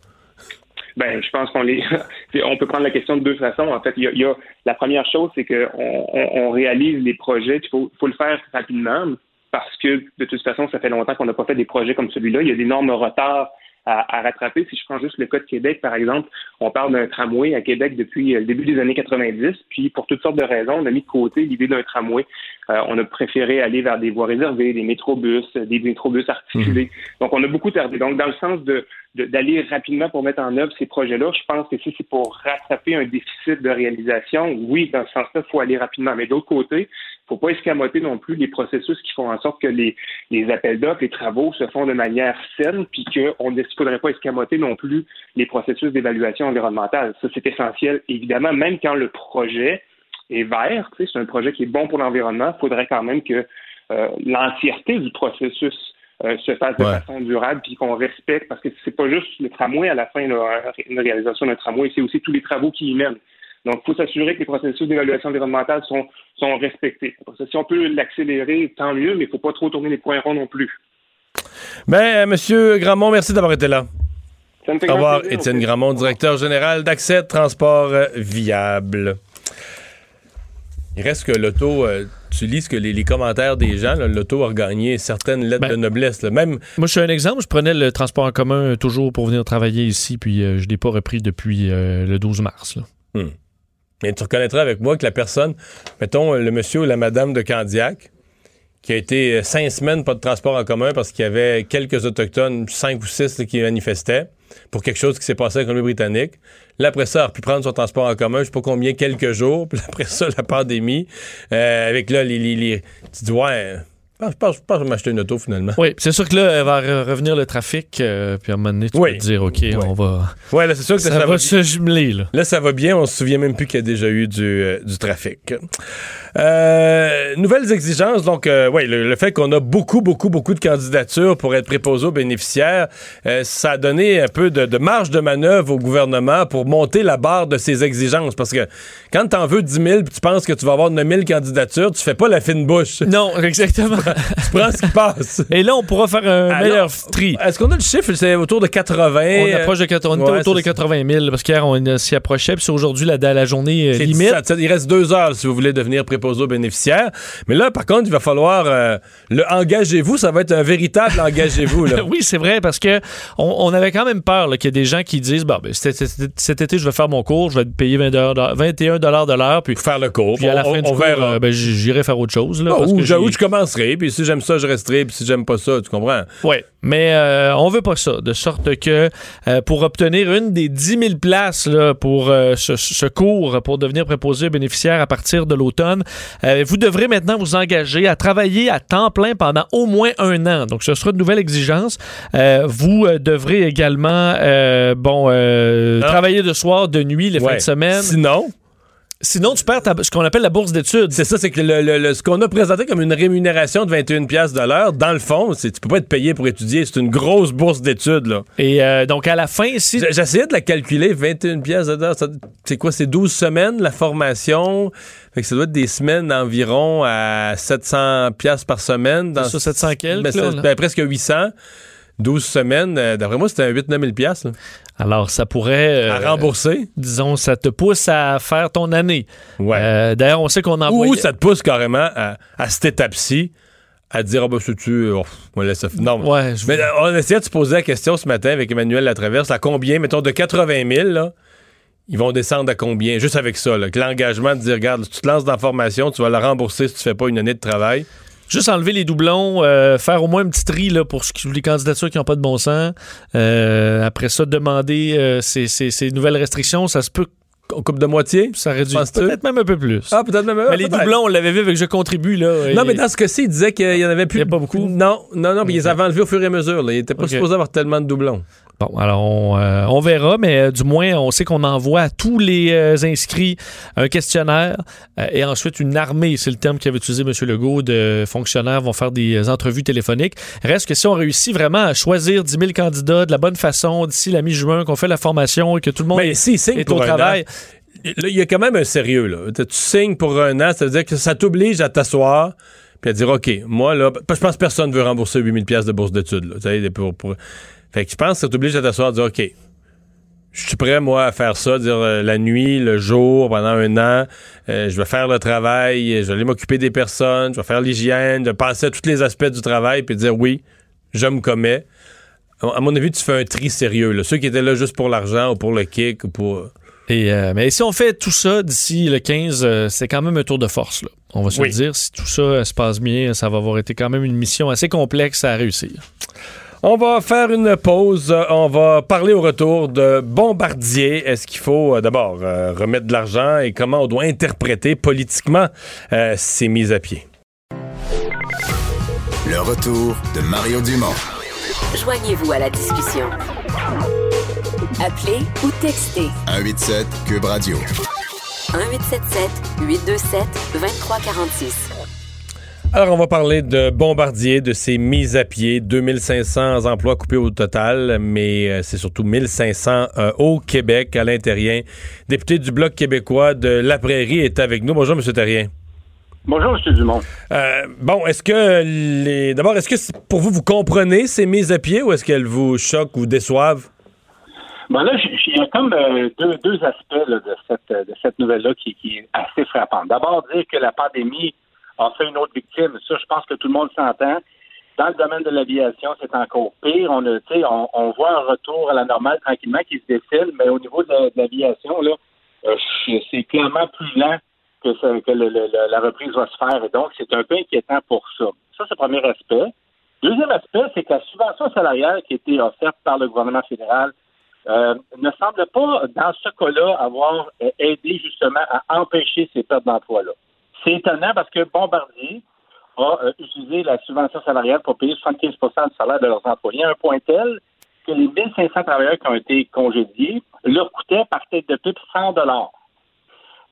Ben, je pense qu'on les, (laughs) on peut prendre la question de deux façons. En fait, il y a, la première chose, c'est qu'on on, réalise les projets. Il faut, faut le faire rapidement parce que de toute façon, ça fait longtemps qu'on n'a pas fait des projets comme celui-là. Il y a d'énormes retards à, rattraper. Si je prends juste le cas de Québec, par exemple, on parle d'un tramway à Québec depuis le début des années 90, puis pour toutes sortes de raisons, on a mis de côté l'idée d'un tramway. Euh, on a préféré aller vers des voies réservées, des métrobus, des métrobus articulés. Mhm. Donc, on a beaucoup tardé. Donc, dans le sens de d'aller rapidement pour mettre en œuvre ces projets-là, je pense que si c'est pour rattraper un déficit de réalisation, oui, dans ce sens-là, il faut aller rapidement. Mais d'autre côté, faut pas escamoter non plus les processus qui font en sorte que les, les appels d'offres, les travaux se font de manière saine, puis qu'on ne faudrait pas escamoter non plus les processus d'évaluation environnementale. Ça, c'est essentiel, évidemment, même quand le projet est vert, c'est un projet qui est bon pour l'environnement, il faudrait quand même que euh, l'entièreté du processus euh, se fasse de façon durable, puis qu'on respecte, parce que c'est pas juste le tramway à la fin, une réalisation d'un tramway, c'est aussi tous les travaux qui y mènent. Donc, il faut s'assurer que les processus d'évaluation environnementale sont, sont respectés. Si on peut l'accélérer, tant mieux, mais il ne faut pas trop tourner les points ronds non plus. Ben, Monsieur Gramont, merci d'avoir été là. Au revoir, Étienne Gramont, directeur général d'Accès Transport Viable. Il reste que l'auto, euh, tu lis ce que les, commentaires des gens, l'auto a gagné certaines lettres ben, de noblesse. Même... Moi, je suis un exemple. Je prenais le transport en commun toujours pour venir travailler ici, puis euh, je ne l'ai pas repris depuis euh, le 12 mars. Hmm. Et tu reconnaîtras avec moi que la personne, mettons le monsieur ou la madame de Candiac, qui a été cinq semaines pas de transport en commun parce qu'il y avait quelques autochtones, cinq ou six qui manifestaient pour quelque chose qui s'est passé avec Colombie-Britannique. Là, après ça, a pu prendre son transport en commun, je sais pas combien, quelques jours. (laughs) Puis après ça, la pandémie. Euh, avec là, les, les, Tu dis, ouais, Je pense, je pense que je vais m'acheter une auto finalement. Oui, c'est sûr que là, va revenir le trafic, euh, puis à un moment donné, tu Oui. peux te dire, OK, on va. Ouais, là, c'est sûr que Ça, ça, va, va, se jumeler, là. Là, ça va bien. On se souvient même plus qu'il y a déjà eu du, euh, du trafic. Euh, nouvelles exigences. Donc, euh, ouais, le, le fait qu'on a beaucoup, beaucoup, beaucoup de candidatures pour être préposé aux bénéficiaires, euh, ça a donné un peu de, de marge de manœuvre au gouvernement pour monter la barre de ses exigences. Parce que quand t'en veux 10 000 puis tu penses que tu vas avoir 9 000 candidatures, tu fais pas la fine bouche. Non, (laughs) exactement. Tu prends ce qui passe. Et là, on pourra faire un Alors, meilleur tri. Est-ce qu'on a le chiffre? C'est autour de 80. On approche de 80, on était ouais, autour de c'est ça. 80 000 parce qu'hier, on s'y approchait. Puis aujourd'hui, la, la journée euh, limite. 17. Il reste deux heures si vous voulez devenir préposé aux bénéficiaires. Mais là, par contre, il va falloir euh, le engagez-vous. Ça va être un véritable engagez-vous. (laughs) Oui, c'est vrai, parce que on, on avait quand même peur qu'il y ait des gens qui disent bon, ben, cet, cet- cet été, je vais faire mon cours, je vais te payer 20 dollars- 21 de l'heure, puis, Pour faire le cours. puis à la on, fin du on cours, verra. euh, ben, j'irai faire autre chose. Là, Ah, parce ou, que je, j'ai- ou je commencerai, puis si j'aime ça, je resterai, puis si j'aime pas ça, tu comprends? Oui, mais euh, on veut pas ça, de sorte que euh, pour obtenir une des 10 000 places là, pour euh, ce, ce cours, pour devenir préposé aux bénéficiaires à partir de l'automne, euh, vous devrez maintenant vous engager à travailler à temps plein pendant au moins un an. Donc, ce sera une nouvelle exigence. Vous devrez également, bon, travailler de soir, de nuit, les fins Ouais. de semaine. Sinon, Sinon, tu perds ta- ce qu'on appelle la bourse d'études. c'est ça, c'est que le, le- le- ce qu'on a présenté comme une rémunération de 21 pièces de l'heure, dans le fond, c'est tu peux pas être payé pour étudier. C'est une grosse bourse d'études, là. Et euh, donc, à la fin, si J'essayais de la calculer, 21 pièces de l'heure. C'est quoi, c'est 12 semaines, la formation? Fait que ça doit être des semaines d'environ à 700 pièces par semaine. Dans ça, 700 quelques, Ben, là, ben, presque 800. 12 semaines, euh, d'après moi, c'était un 8-9 000 pièces là, alors ça pourrait... à euh, rembourser? disons, ça te pousse à faire ton année. Ouais. Euh, D'ailleurs, on sait qu'on envoie. Ou ça te pousse carrément à, à cette étape-ci à dire, ah ben, c'est-tu, oh, on laisse ça. Non. Ouais, je- Mais euh, on essayait de se poser la question ce matin avec Emmanuel Latraverse, à combien, mettons, de 80 000, là, ils vont descendre à combien, juste avec ça, là, que l'engagement de dire, regarde, si tu te lances dans la formation, tu vas la rembourser si tu fais pas une année de travail. Juste enlever les doublons, euh, faire au moins un petit tri là, pour ce qui- les candidatures qui n'ont pas de bon sens. Euh, après ça, demander euh, ces, ces- ces nouvelles restrictions, ça se peut, On coupe de moitié? ça réduit peut-être même un peu plus. Ah, peut-être même. mais les doublons, on l'avait vu avec Je contribue. Là, Non, mais dans ce cas-ci, il disait qu'il y en avait plus. Il y a pas beaucoup? Non, non, non, mais ils les avaient enlevés au fur et à mesure. Là. Il était pas Ok. supposé avoir tellement de doublons. Bon, alors on, euh, on verra, mais euh, du moins, on sait qu'on envoie à tous les euh, inscrits un questionnaire et ensuite une armée, c'est le terme qu'avait utilisé M. Legault, de fonctionnaires vont faire des entrevues téléphoniques. Reste que si on réussit vraiment à choisir 10 000 candidats de la bonne façon d'ici la mi-juin, qu'on fait la formation et que tout le monde Mais si, signe est pour au un travail, il y a quand même un sérieux. Là. Tu signes pour un an, ça veut dire que ça t'oblige à t'asseoir puis à dire, OK, moi, là, je pense que personne ne veut rembourser 8000 pièces de bourse d'études. là. Pour- Fait que je pense que ça t'oblige à t'asseoir et dire, OK, je suis prêt, moi, à faire ça, dire euh, la nuit, le jour, pendant un an, euh, je vais faire le travail, je vais aller m'occuper des personnes, je vais faire l'hygiène, je vais passer à tous les aspects du travail, puis dire, oui, je me commets. À mon avis, tu fais un tri sérieux. Là. Ceux qui étaient là juste pour l'argent ou pour le kick ou pour... Et, euh, mais si on fait tout ça d'ici le 15, euh, c'est quand même un tour de force. Là. On va se Oui. le dire. Si tout ça se passe bien, ça va avoir été quand même une mission assez complexe à réussir. On va faire une pause. On va parler au retour de Bombardier. Est-ce qu'il faut euh, d'abord euh, remettre de l'argent et comment on doit interpréter politiquement euh, ces mises à pied? Le retour de Mario Dumont. Joignez-vous à la discussion. Appelez ou textez 187 Cube Radio. 1877 827 2346. Alors, on va parler de Bombardier, de ces mises à pied. 2500 emplois coupés au total, mais euh, c'est surtout 1500 euh, au Québec, à l'intérieur. Député du Bloc québécois de La Prairie est avec nous. Bonjour, M. Terrien. Bonjour, M. Dumont. Euh, bon, est-ce que les. D'abord, est-ce que pour vous, vous comprenez ces mises à pied ou est-ce qu'elles vous choquent ou déçoivent? Bon, là, il y a comme euh, deux, deux aspects là, de cette, de cette nouvelle-là qui, qui est assez frappante. D'abord, dire que la pandémie a fait une autre victime. Ça, je pense que tout le monde s'entend. Dans le domaine de l'aviation, c'est encore pire. On, voit un retour à la normale tranquillement qui se dessine, mais au niveau de, la- de l'aviation, euh, c'est clairement plus lent que, la reprise va se faire. Donc, c'est un peu inquiétant pour ça. Ça, c'est le premier aspect. Deuxième aspect, c'est que la subvention salariale qui a été offerte par le gouvernement fédéral euh, ne semble pas, dans ce cas-là, avoir euh, aidé justement à empêcher ces pertes d'emploi-là. C'est étonnant parce que Bombardier a euh, utilisé la subvention salariale pour payer 75% du salaire de leurs employés à un point tel que les 1500 travailleurs qui ont été congédiés leur coûtaient par tête de pipe 100 dollars.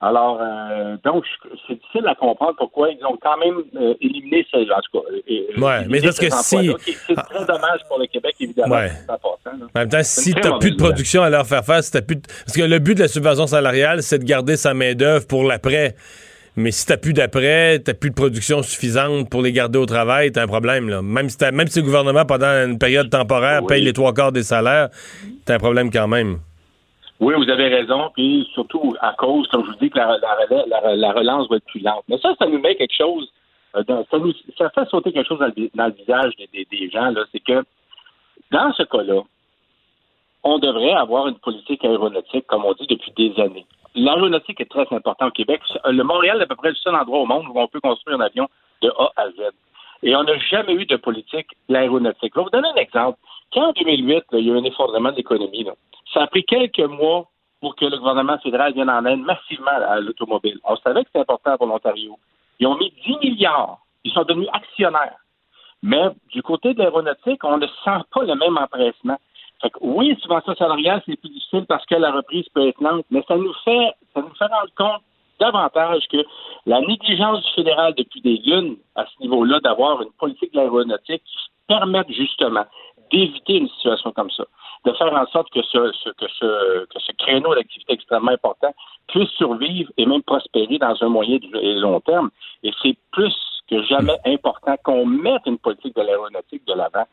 Alors, euh, donc, c'est difficile à comprendre pourquoi ils ont quand même euh, éliminé ça. En tout cas, ouais, mais parce que si. C'est très dommage pour le Québec, évidemment. Ouais. En même temps, si tu n'as plus de production à leur faire face, si plus parce que le but de la subvention salariale, c'est de garder sa main-d'œuvre pour l'après. Mais si t'as plus d'après, t'as plus de production suffisante pour les garder au travail, t'as un problème. Là. Même, si même si le gouvernement, pendant une période temporaire, paye les trois quarts des salaires, t'as un problème quand même. Oui, vous avez raison. Puis surtout à cause, comme je vous dis, que la, la, relance va être plus lente. Mais ça, ça nous met quelque chose. Euh, ça, nous, ça fait sauter quelque chose dans le, visage des, des gens. C'est que dans ce cas-là, on devrait avoir une politique aéronautique, comme on dit depuis des années. L'aéronautique est très important au Québec. Le Montréal est à peu près le seul endroit au monde où on peut construire un avion de A à Z. Et on n'a jamais eu de politique l'aéronautique. Je vais vous donner un exemple. Quand en 2008, il y a eu un effondrement de l'économie, ça a pris quelques mois pour que le gouvernement fédéral vienne en aide massivement à l'automobile. On savait que c'était important pour l'Ontario. Ils ont mis 10 milliards. Ils sont devenus actionnaires. Mais du côté de l'aéronautique, on ne sent pas le même empressement. Fait que, oui, subvention salariale, c'est plus difficile parce que la reprise peut être lente, mais ça nous fait, ça nous fait rendre compte davantage que la négligence du fédéral depuis des lunes à ce niveau-là d'avoir une politique de l'aéronautique qui permette justement d'éviter une situation comme ça, de faire en sorte que ce, que ce, que ce créneau d'activité extrêmement important puisse survivre et même prospérer dans un moyen et long terme. Et c'est plus que jamais important qu'on mette une politique de l'aéronautique de l'avant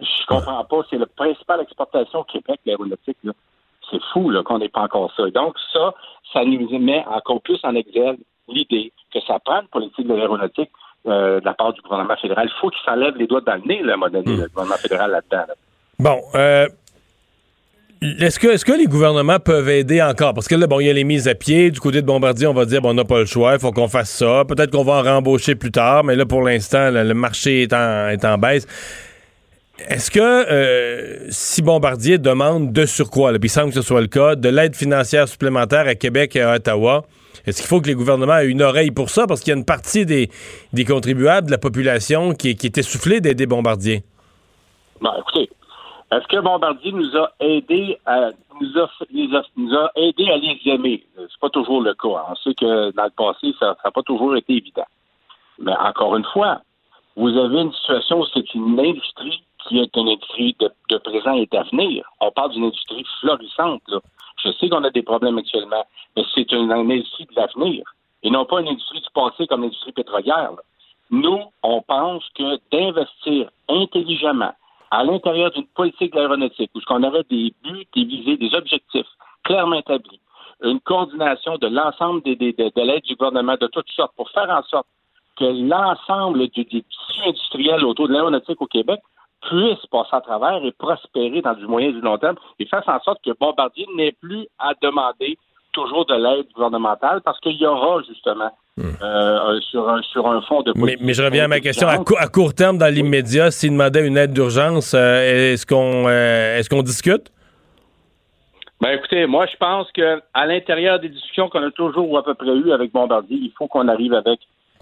je comprends pas. C'est la principale exportation au Québec, l'aéronautique. C'est fou qu'on n'ait pas encore ça. donc, ça, ça nous met encore plus en exergue l'idée que ça prend une politique de l'aéronautique euh, de la part du gouvernement fédéral. Il faut qu'il s'enlève les doigts dans le nez, là, à un moment donné, hmm. le gouvernement fédéral là-dedans. Bon, euh, est-ce que, est que les gouvernements peuvent aider encore? Parce que là, bon, il y a les mises à pied. Du côté de Bombardier, on va dire, bon, on n'a pas le choix, il faut qu'on fasse ça. Peut-être qu'on va en rembaucher plus tard, mais là, pour l'instant, le, marché est en, est en baisse. Est-ce que euh, si Bombardier demande de surcroît, puis il semble que ce soit le cas, de l'aide financière supplémentaire à Québec et à Ottawa, est-ce qu'il faut que les gouvernements aient une oreille pour ça? Parce qu'il y a une partie des, contribuables de la population qui, est essoufflée d'aider Bombardier. Ben, écoutez, est-ce que Bombardier nous a aidé à nous a, nous a, à les aimer? C'est pas toujours le cas. On sait que dans le passé, ça n'a pas toujours été évident. Mais encore une fois, vous avez une situation où c'est une industrie qui est une industrie de, présent et d'avenir. On parle d'une industrie florissante. Là. Je sais qu'on a des problèmes actuellement, mais c'est une, industrie de l'avenir et non pas une industrie du passé comme l'industrie pétrolière. Nous, on pense que d'investir intelligemment à l'intérieur d'une politique aéronautique où qu'on aurait des buts, des visées, des objectifs clairement établis, une coordination de l'ensemble des, de l'aide du gouvernement de toutes sortes pour faire en sorte que l'ensemble des tissus industriels autour de l'aéronautique au Québec puisse passer à travers et prospérer dans du moyen et du long terme et faire en sorte que Bombardier n'ait plus à demander toujours de l'aide gouvernementale parce qu'il y aura justement hmm. euh, sur, un, sur un fonds de mais, mais, je reviens à ma question. À, court terme, dans l'immédiat, s'il demandait une aide d'urgence, euh, est-ce qu'on euh, est-ce qu'on discute? Ben écoutez, moi je pense que à l'intérieur des discussions qu'on a toujours ou à peu près eues avec Bombardier, il faut qu'on arrive avec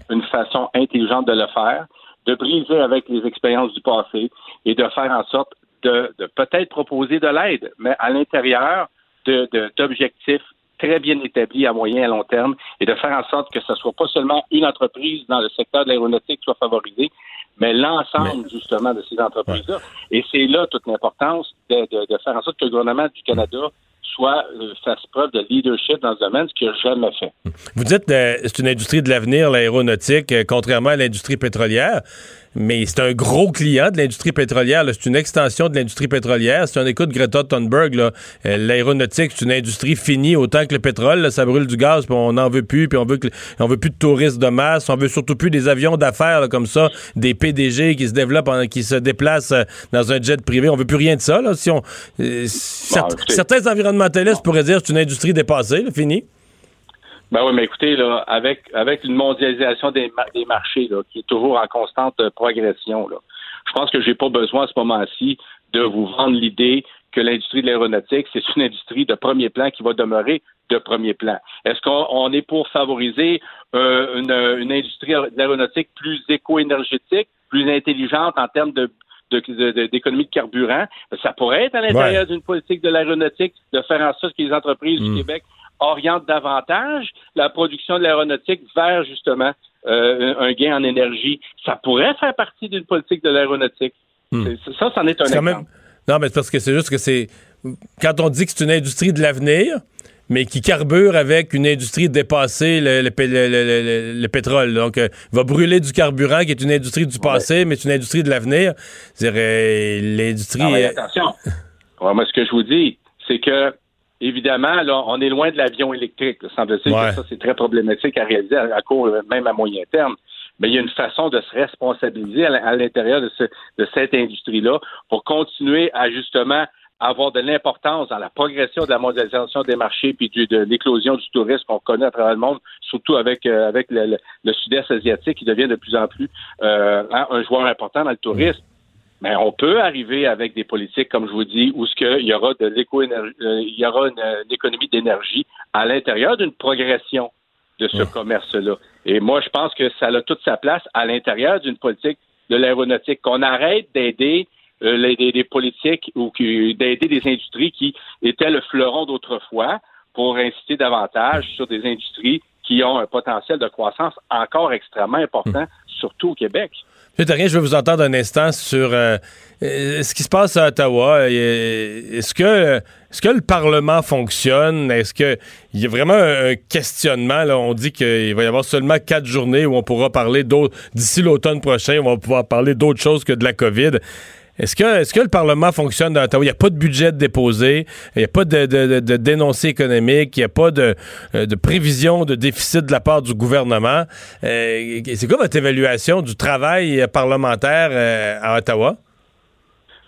une façon intelligente de le faire de briser avec les expériences du passé et de faire en sorte de, peut-être proposer de l'aide, mais à l'intérieur d'objectifs très bien établis à moyen et à long terme et de faire en sorte que ce soit pas seulement une entreprise dans le secteur de l'aéronautique qui soit favorisée, mais l'ensemble justement de ces entreprises-là. Et c'est là toute l'importance de, de, faire en sorte que le gouvernement du Canada soit euh, fasse preuve de leadership dans ce domaine, ce qu'il n'a jamais fait. Vous dites que euh, c'est une industrie de l'avenir, l'aéronautique, euh, contrairement à l'industrie pétrolière mais c'est un gros client de l'industrie pétrolière. C'est une extension de l'industrie pétrolière. Si on écoute Greta Thunberg, l'aéronautique, c'est une industrie finie autant que le pétrole. ça brûle du gaz, puis on n'en veut plus, puis on veut, on veut plus de touristes de masse. On veut surtout plus des avions d'affaires comme ça, des PDG qui se développent, qui se déplacent dans un jet privé. On veut plus rien de ça. Si on, certains environnementalistes pourraient dire que c'est une industrie dépassée, finie. Ben oui, mais écoutez, là, avec, avec une mondialisation des, des marchés là, qui est toujours en constante progression, là, je pense que j'ai pas besoin à ce moment-ci de vous vendre l'idée que l'industrie de l'aéronautique, c'est une industrie de premier plan qui va demeurer de premier plan. Est-ce qu'on est pour favoriser euh, une, une, industrie de l'aéronautique plus éco-énergétique, plus intelligente en termes de d'économie de, carburant? Ça pourrait être à l'intérieur d'une politique de l'aéronautique de faire en sorte que les entreprises du mm. Québec orientent davantage la production de l'aéronautique vers justement euh, un gain en énergie. Ça pourrait faire partie d'une politique de l'aéronautique. Mm. Ça, c'en est un exemple. Non, mais parce que c'est juste que c'est quand on dit que c'est une industrie de l'avenir, mais qui carbure avec une industrie dépassée, le, pétrole. Donc, euh, va brûler du carburant, qui est une industrie du passé, mais c'est une industrie de l'avenir. Euh, l'industrie... Ah attention. (laughs) moi, ce que je vous dis, c'est que, évidemment, là, on est loin de l'avion électrique. Semble-t-il que ça, c'est très problématique à réaliser à, court, même à moyen terme mais il y a une façon de se responsabiliser à l'intérieur de, de, cette industrie-là pour continuer à justement avoir de l'importance dans la progression de la mondialisation des marchés puis de l'éclosion du tourisme qu'on connaît à travers le monde, surtout avec euh, avec le, sud-est asiatique qui devient de plus en plus euh, hein, un joueur important dans le tourisme. Mais on peut arriver avec des politiques, comme je vous dis, où ce qu'il y aura de l'éco euh, il y aura une, économie d'énergie à l'intérieur d'une progression de ce commerce-là. Et moi, je pense que ça a toute sa place à l'intérieur d'une politique de l'aéronautique, qu'on arrête d'aider euh, des, politiques ou d'aider des industries qui étaient le fleuron d'autrefois pour inciter davantage sur des industries qui ont un potentiel de croissance encore extrêmement important, surtout au Québec. Je vais vous entendre un instant sur euh, euh, ce qui se passe à Ottawa. Est-ce que, est-ce que le Parlement fonctionne? Est-ce qu'il y a vraiment un questionnement? Là? On dit qu'il va y avoir seulement quatre journées où on pourra parler d'autres. D'ici l'automne prochain, on va pouvoir parler d'autres choses que de la COVID. Est-ce que, le Parlement fonctionne dans Ottawa? Il n'y a pas de budget déposé, il n'y a pas de, de, dénoncé économique, il n'y a pas de, euh, de, prévision de déficit de la part du gouvernement. Euh, c'est quoi votre évaluation du travail parlementaire euh, à Ottawa?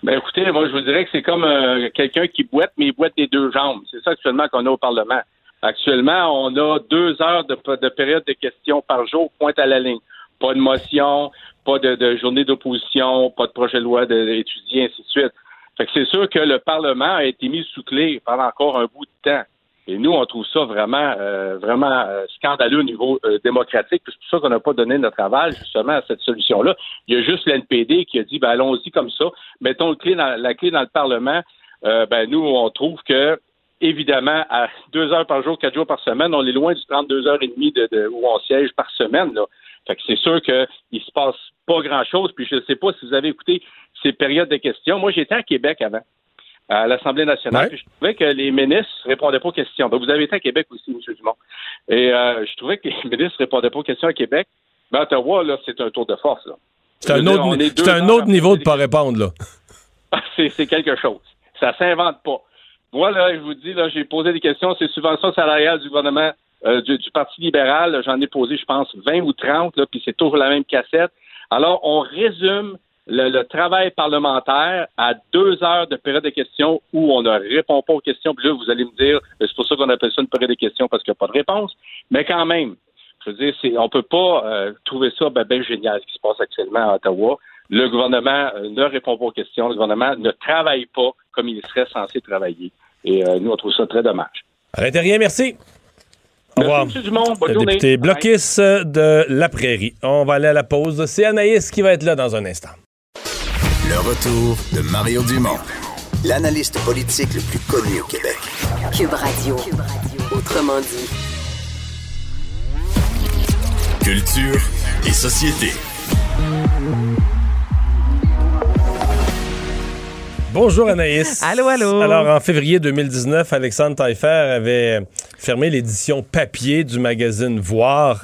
Ben écoutez, moi je vous dirais que c'est comme quelqu'un qui boite, mais il boite des deux jambes. C'est ça actuellement qu'on a au Parlement. Actuellement, on a deux heures de, de période de questions par jour, pointe à la ligne. Pas de motion, pas de, journée d'opposition, pas de projet de loi d'étudier, ainsi de suite. Fait que c'est sûr que le Parlement a été mis sous clé pendant encore un bout de temps. Et nous, on trouve ça vraiment, euh, vraiment euh, scandaleux au niveau euh, démocratique. C'est pour ça qu'on n'a pas donné notre aval justement à cette solution-là. Il y a juste l'NPD qui a dit, ben allons-y comme ça, mettons la clé dans le Parlement. ben nous, on trouve que évidemment, à deux heures par jour, quatre jours par semaine, on est loin du 32 heures et demie de, de, où on siège par semaine. Là. C'est sûr qu'il se passe pas grand-chose. Puis je ne sais pas si vous avez écouté ces périodes de questions. Moi, j'étais à Québec avant, à l'Assemblée nationale. Puis je trouvais que les ministres répondaient pas aux questions. Vous avez été à Québec aussi, M. Dumont. Et euh, je trouvais que les (laughs) ministres répondaient pas aux questions à Québec. Mais à Ottawa, là, c'est un tour de force. C'est un, autre, un autre niveau de pas répondre, là. (laughs) c'est quelque chose. Ça s'invente pas. Moi, là, je vous dis, là, j'ai posé des questions. C'est subvention salariale du gouvernement euh, du, Parti libéral. J'en ai posé, je pense, 20 ou 30, là, puis c'est toujours la même cassette. Alors, on résume le, travail parlementaire à deux heures de période de questions où on ne répond pas aux questions. Puis là, vous allez me dire, euh, c'est pour ça qu'on appelle ça une période de questions parce qu'il n'y a pas de réponse. Mais quand même, je veux dire, on peut pas euh, trouver ça ben, ben, génial ce qui se passe actuellement à Ottawa. Le gouvernement ne répond pas aux questions. Le gouvernement ne travaille pas comme il serait censé travailler. Et nous, on trouve ça très dommage. Rien, merci. Au revoir. Dumont. Bonne le député bloquiste de la Prairie. On va aller à la pause. C'est Anaïs qui va être là dans un instant. Le retour de Mario Dumont, l'analyste politique le plus connu au Québec. Cube Radio. Autrement dit. Culture et société. Bonjour Anaïs. Allô, allô. Alors, en février 2019, Alexandre Taillefer avait fermé l'édition papier du magazine Voir.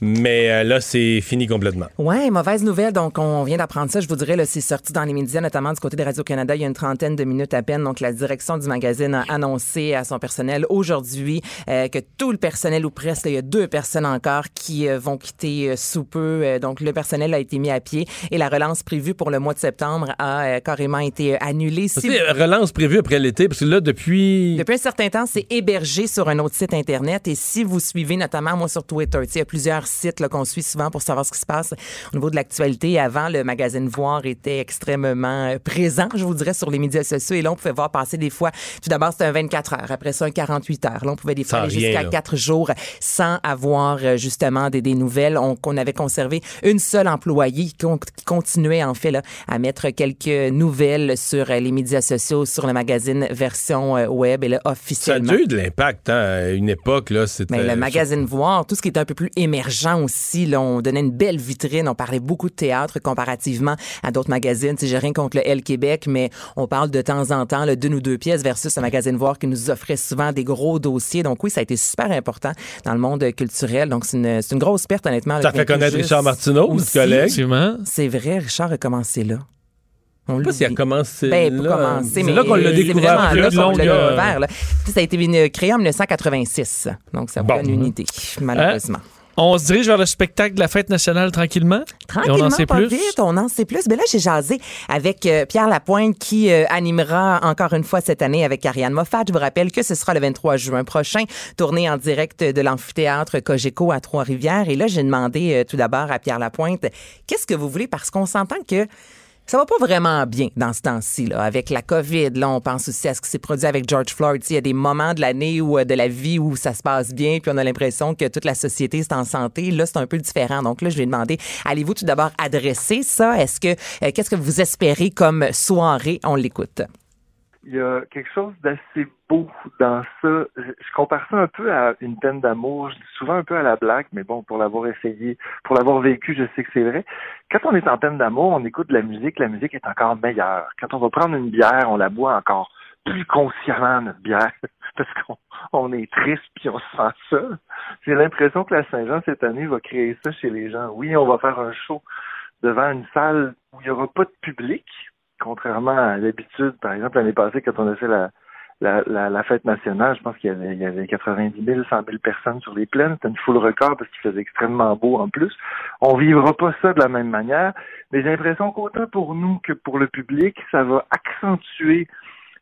Mais euh, là, c'est fini complètement. Ouais, mauvaise nouvelle. Donc, on vient d'apprendre ça. Je vous dirais, c'est sorti dans les médias, notamment du côté de Radio-Canada, il y a une trentaine de minutes à peine. Donc, la direction du magazine a annoncé à son personnel aujourd'hui euh, que tout le personnel, ou presque, il y a deux personnes encore qui euh, vont quitter sous peu. donc, le personnel a été mis à pied et la relance prévue pour le mois de septembre a carrément été annulée. Si relance prévue après l'été, parce que là, depuis... Depuis un certain temps, c'est hébergé sur un autre site Internet. Et si vous suivez, notamment, moi, sur Twitter, il y a plusieurs site là, qu'on suit souvent pour savoir ce qui se passe au niveau de l'actualité. Avant, le magazine Voir était extrêmement euh, présent, je vous dirais, sur les médias sociaux. Et là, on pouvait voir passer des fois, tout d'abord, c'était un 24 heures. Après ça, un 48 heures. Là, on pouvait des fois aller jusqu'à là. quatre jours sans avoir euh, justement des, des nouvelles. On, qu'on avait conservé une seule employée qui, con- qui continuait en fait là, à mettre quelques nouvelles sur euh, les médias sociaux, sur le magazine version web et là, Ça a officiellement. eu de l'impact, hein, à une époque, là, c'était... Mais le magazine Voir, tout ce qui était un peu plus émergent aussi, là, on donnait une belle vitrine, on parlait beaucoup de théâtre comparativement à d'autres magazines. Sais, J'ai rien contre le L Québec, mais on parle de temps en temps d'une ou deux pièces versus un magazine Voir qui nous offrait souvent des gros dossiers. Donc oui, ça a été super important dans le monde culturel. Donc c'est une, grosse perte honnêtement. Ça fait connaître Richard Martineau, aussi. collègue. C'est vrai, Richard a commencé là. On Je sais pas s'il a commencé Ben, là. commencé, C'est mais là qu'on l'a découvert vraiment plus là qu'on long, l'a là. Ça a été créé en 1986. Donc, ça vous Bon. donne une idée, malheureusement. On se dirige vers le spectacle de la fête nationale tranquillement. Tranquillement, Et on en sait pas plus. vite, on en sait plus. Mais là, j'ai jasé avec euh, Pierre Lapointe qui euh, animera encore une fois cette année avec Ariane Moffat. Je vous rappelle que ce sera le 23 juin prochain, tournée en direct de l'amphithéâtre Cogeco à Trois-Rivières. Et là, j'ai demandé euh, tout d'abord à Pierre Lapointe, qu'est-ce que vous voulez? Parce qu'on s'entend que ça va pas vraiment bien dans ce temps-ci, là. Avec la COVID, là, on pense aussi à ce qui s'est produit avec George Floyd. Il y a des moments de l'année ou euh, de la vie où ça se passe bien, puis on a l'impression que toute la société est en santé. Là, c'est un peu différent. Donc là, je lui ai demandé, allez-vous tout d'abord adresser ça? Est-ce que, euh, qu'est-ce que vous espérez comme soirée? On l'écoute. Il y a quelque chose d'assez beau dans ça. Je, compare ça un peu à une peine d'amour. Je dis souvent un peu à la blague, mais bon, pour l'avoir essayé, pour l'avoir vécu, je sais que c'est vrai. Quand on est en peine d'amour, on écoute de la musique, la musique est encore meilleure. Quand on va prendre une bière, on la boit encore plus consciemment, notre bière, (laughs) parce qu'on on est triste puis on sent ça. J'ai l'impression que la Saint-Jean, cette année, va créer ça chez les gens. Oui, on va faire un show devant une salle où il n'y aura pas de public, contrairement à l'habitude, par exemple, l'année passée, quand on a fait la, la, la, fête nationale, je pense qu'il y y avait 90 000, 100 000 personnes sur les plaines. C'était une foule record parce qu'il faisait extrêmement beau en plus. On vivra pas ça de la même manière, mais j'ai l'impression qu'autant pour nous que pour le public, ça va accentuer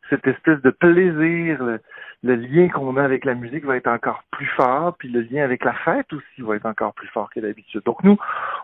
cette espèce de plaisir, le, le lien qu'on a avec la musique va être encore plus fort, puis le lien avec la fête aussi va être encore plus fort que d'habitude. Donc nous,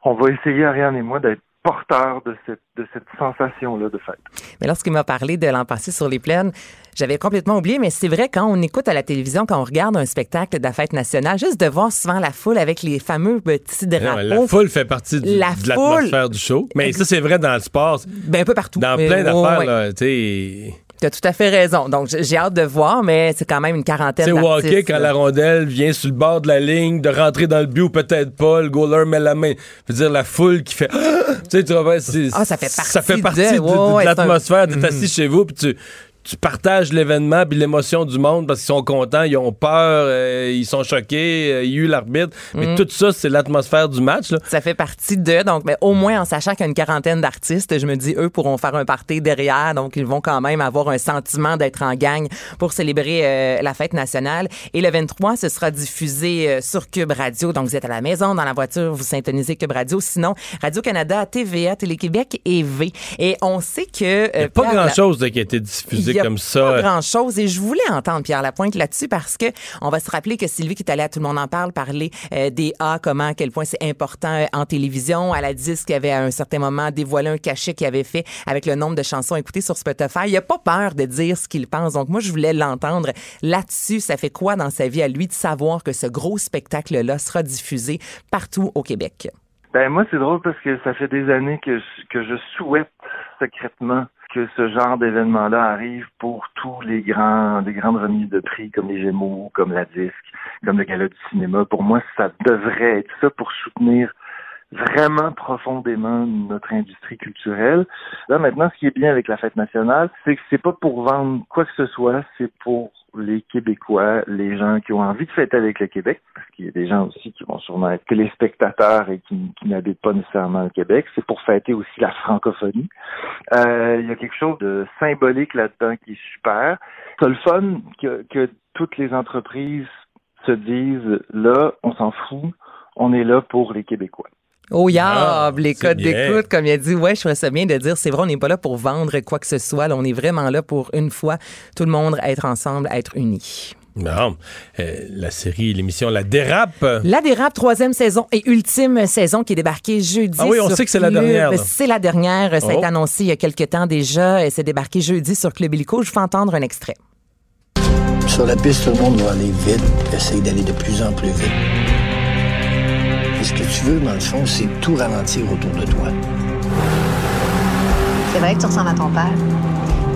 on va essayer, Ariane et moi, d'être porteurs de cette, de cette sensation-là de fête. Mais lorsqu'il m'a parlé de l'an passé sur les plaines, j'avais complètement oublié, mais c'est vrai, quand on écoute à la télévision, quand on regarde un spectacle de la fête nationale, juste de voir souvent la foule avec les fameux petits Non, drapeaux. la foule fait partie du- La de l'atmosphère du show. Mais ça, c'est vrai dans le sport. Ben, un peu partout. Dans Mais, plein d'affaires, ouais. là, tu sais. Tu as tout à fait raison. Donc, j'ai hâte de voir, mais c'est quand même une quarantaine Tu sais, au d'artistes. hockey, quand là. la rondelle vient sur le bord de la ligne, de rentrer dans le but ou peut-être pas, le goaler met la main. Je veux dire, la foule qui fait. (gasps) tu sais, tu vois, c'est- Ah, ça fait Ça fait partie partie de- de, ouais, de ouais, c'est un- l'atmosphère d'être Mhm. assis chez vous, puis tu. Tu partages l'événement puis l'émotion du monde parce qu'ils sont contents, ils ont peur, euh, ils sont choqués, euh, il y a eu l'arbitre. Mais Mhm. tout ça, c'est l'atmosphère du match. Là. Ça fait partie de. Donc, mais au moins, en sachant qu'il y a une quarantaine d'artistes, je me dis, eux pourront faire un party derrière. Donc, ils vont quand même avoir un sentiment d'être en gang pour célébrer euh, la fête nationale. Et le 23, ce sera diffusé euh, sur Cube Radio. Donc, vous êtes à la maison, dans la voiture, vous syntonisez Cube Radio. Sinon, Radio-Canada, TVA, Télé-Québec et V. Et on sait que... Il n'y a pas grand-chose qui a été diffusé il y a comme Pas ça. grand chose et je voulais entendre Pierre Lapointe là-dessus parce que on va se rappeler que Sylvie qui est allée à tout le monde en parle parler euh, des A comment à quel point c'est important euh, en télévision. Elle a dit ce qu'il avait à un certain moment dévoilé un cachet qu'il avait fait avec le nombre de chansons écoutées sur Spotify. Il a pas peur de dire ce qu'il pense. Donc moi je voulais l'entendre là-dessus. Ça fait quoi dans sa vie à lui de savoir que ce gros spectacle là sera diffusé partout au Québec? Ben moi c'est drôle parce que ça fait des années que je, que je souhaite secrètement que ce genre d'événement-là arrive pour tous les grands, les grandes remises de prix comme les Gémeaux, comme la Disque, comme le Gala du cinéma. Pour moi, ça devrait être ça pour soutenir vraiment profondément notre industrie culturelle. Là, maintenant, ce qui est bien avec la fête nationale, c'est que c'est pas pour vendre quoi que ce soit, c'est pour les Québécois, les gens qui ont envie de fêter avec le Québec, parce qu'il y a des gens aussi qui vont sûrement être téléspectateurs et qui, n'habitent pas nécessairement le Québec. C'est pour fêter aussi la francophonie. Euh, il y a quelque chose de symbolique là-dedans qui est super. C'est le fun que toutes les entreprises se disent, là, on s'en fout, on est là pour les Québécois. Oh, yeah, Ah, les codes d'écoute, comme il a dit. Ouais, je trouvais ça bien de dire, c'est vrai, on n'est pas là pour vendre quoi que ce soit. là, on est vraiment là pour, une fois, tout le monde être ensemble, être unis. Non. Euh, la série, l'émission La Dérape. La Dérape, troisième saison et ultime saison qui est débarquée jeudi. Ah oui, on sur sait que c'est la dernière. C'est la dernière. Ça a Oh. été annoncé il y a quelques temps déjà. et C'est débarqué jeudi sur Club Illico. Je vous fais entendre un extrait. Sur la piste, tout le monde va aller vite, essayer d'aller de plus en plus vite. Et ce que tu veux, dans le fond, c'est tout ralentir autour de toi. C'est vrai que tu ressembles à ton père.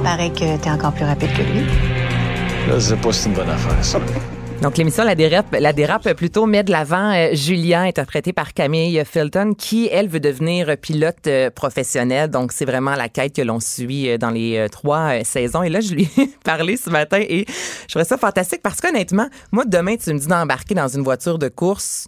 Paraît que t'es encore plus rapide que lui. Là, je sais pas si c'est une bonne affaire, ça. (laughs) Donc, l'émission La Dérape, la dérape plutôt met de l'avant euh, Julia, interprétée par Camille Filton, qui, elle, veut devenir pilote euh, professionnel. Donc, c'est vraiment la quête que l'on suit euh, dans les euh, trois euh, saisons. Et là, je lui (laughs) ai parlé ce matin et je trouvais ça fantastique parce qu'honnêtement, moi, demain, tu me dis d'embarquer dans une voiture de course.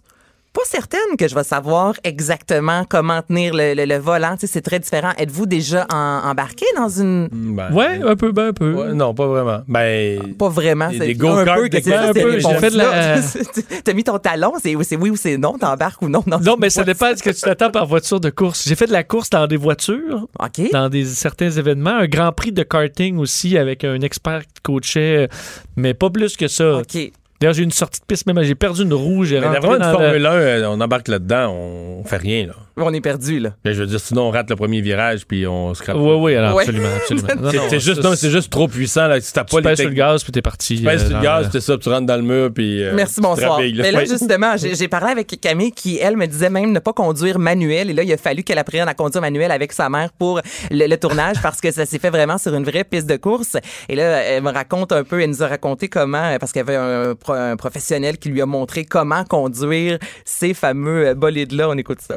Pas certaine que je vais savoir exactement comment tenir le, le- le volant. Tu sais, c'est très différent. Êtes-vous déjà en- embarqué dans une... Ben, Ouais, un peu, ben un peu. ouais, non, pas vraiment. Ben, Pas vraiment. Des- c'est des go-karts, un peu fait de la-. (laughs) T'as mis ton talon, c'est c'est oui ou c'est non, t'embarques ou non. dans Non, mais ça dépend de ce que tu t'attends par voiture de course. J'ai fait de la course dans des voitures, OK. dans des certains événements, un grand prix de karting aussi avec un expert qui coachait, mais pas plus que ça. OK. D'ailleurs, j'ai eu une sortie de piste, même j'ai perdu une roue, j'ai mais rentré vraiment, une dans le- Formule 1, euh, on embarque là-dedans, on fait rien, là. On est perdu, là. Mais je veux dire, sinon, on rate le premier virage, puis on se Oui, oui, alors Ouais. absolument, absolument. (laughs) Non, C'est non, c'est juste, non, c'est juste trop puissant, là. Si t'as Tu pas les pèses sur le gaz, puis t'es parti. Tu pèses euh, sur le gaz, le- c'est ça, puis tu rentres dans le mur, puis. euh, Merci, bonsoir. là. Mais là, justement, j'ai j'ai parlé avec Camille qui, elle, me disait même ne pas conduire manuel. Et là, il a fallu qu'elle apprenne à conduire manuel avec sa mère pour le, le tournage parce que ça s'est fait vraiment sur une vraie piste de course. Et là, elle me raconte un peu, elle nous a raconté comment, parce qu'il y avait un, un professionnel qui lui a montré comment conduire ces fameux euh, bolides-là. On écoute ça.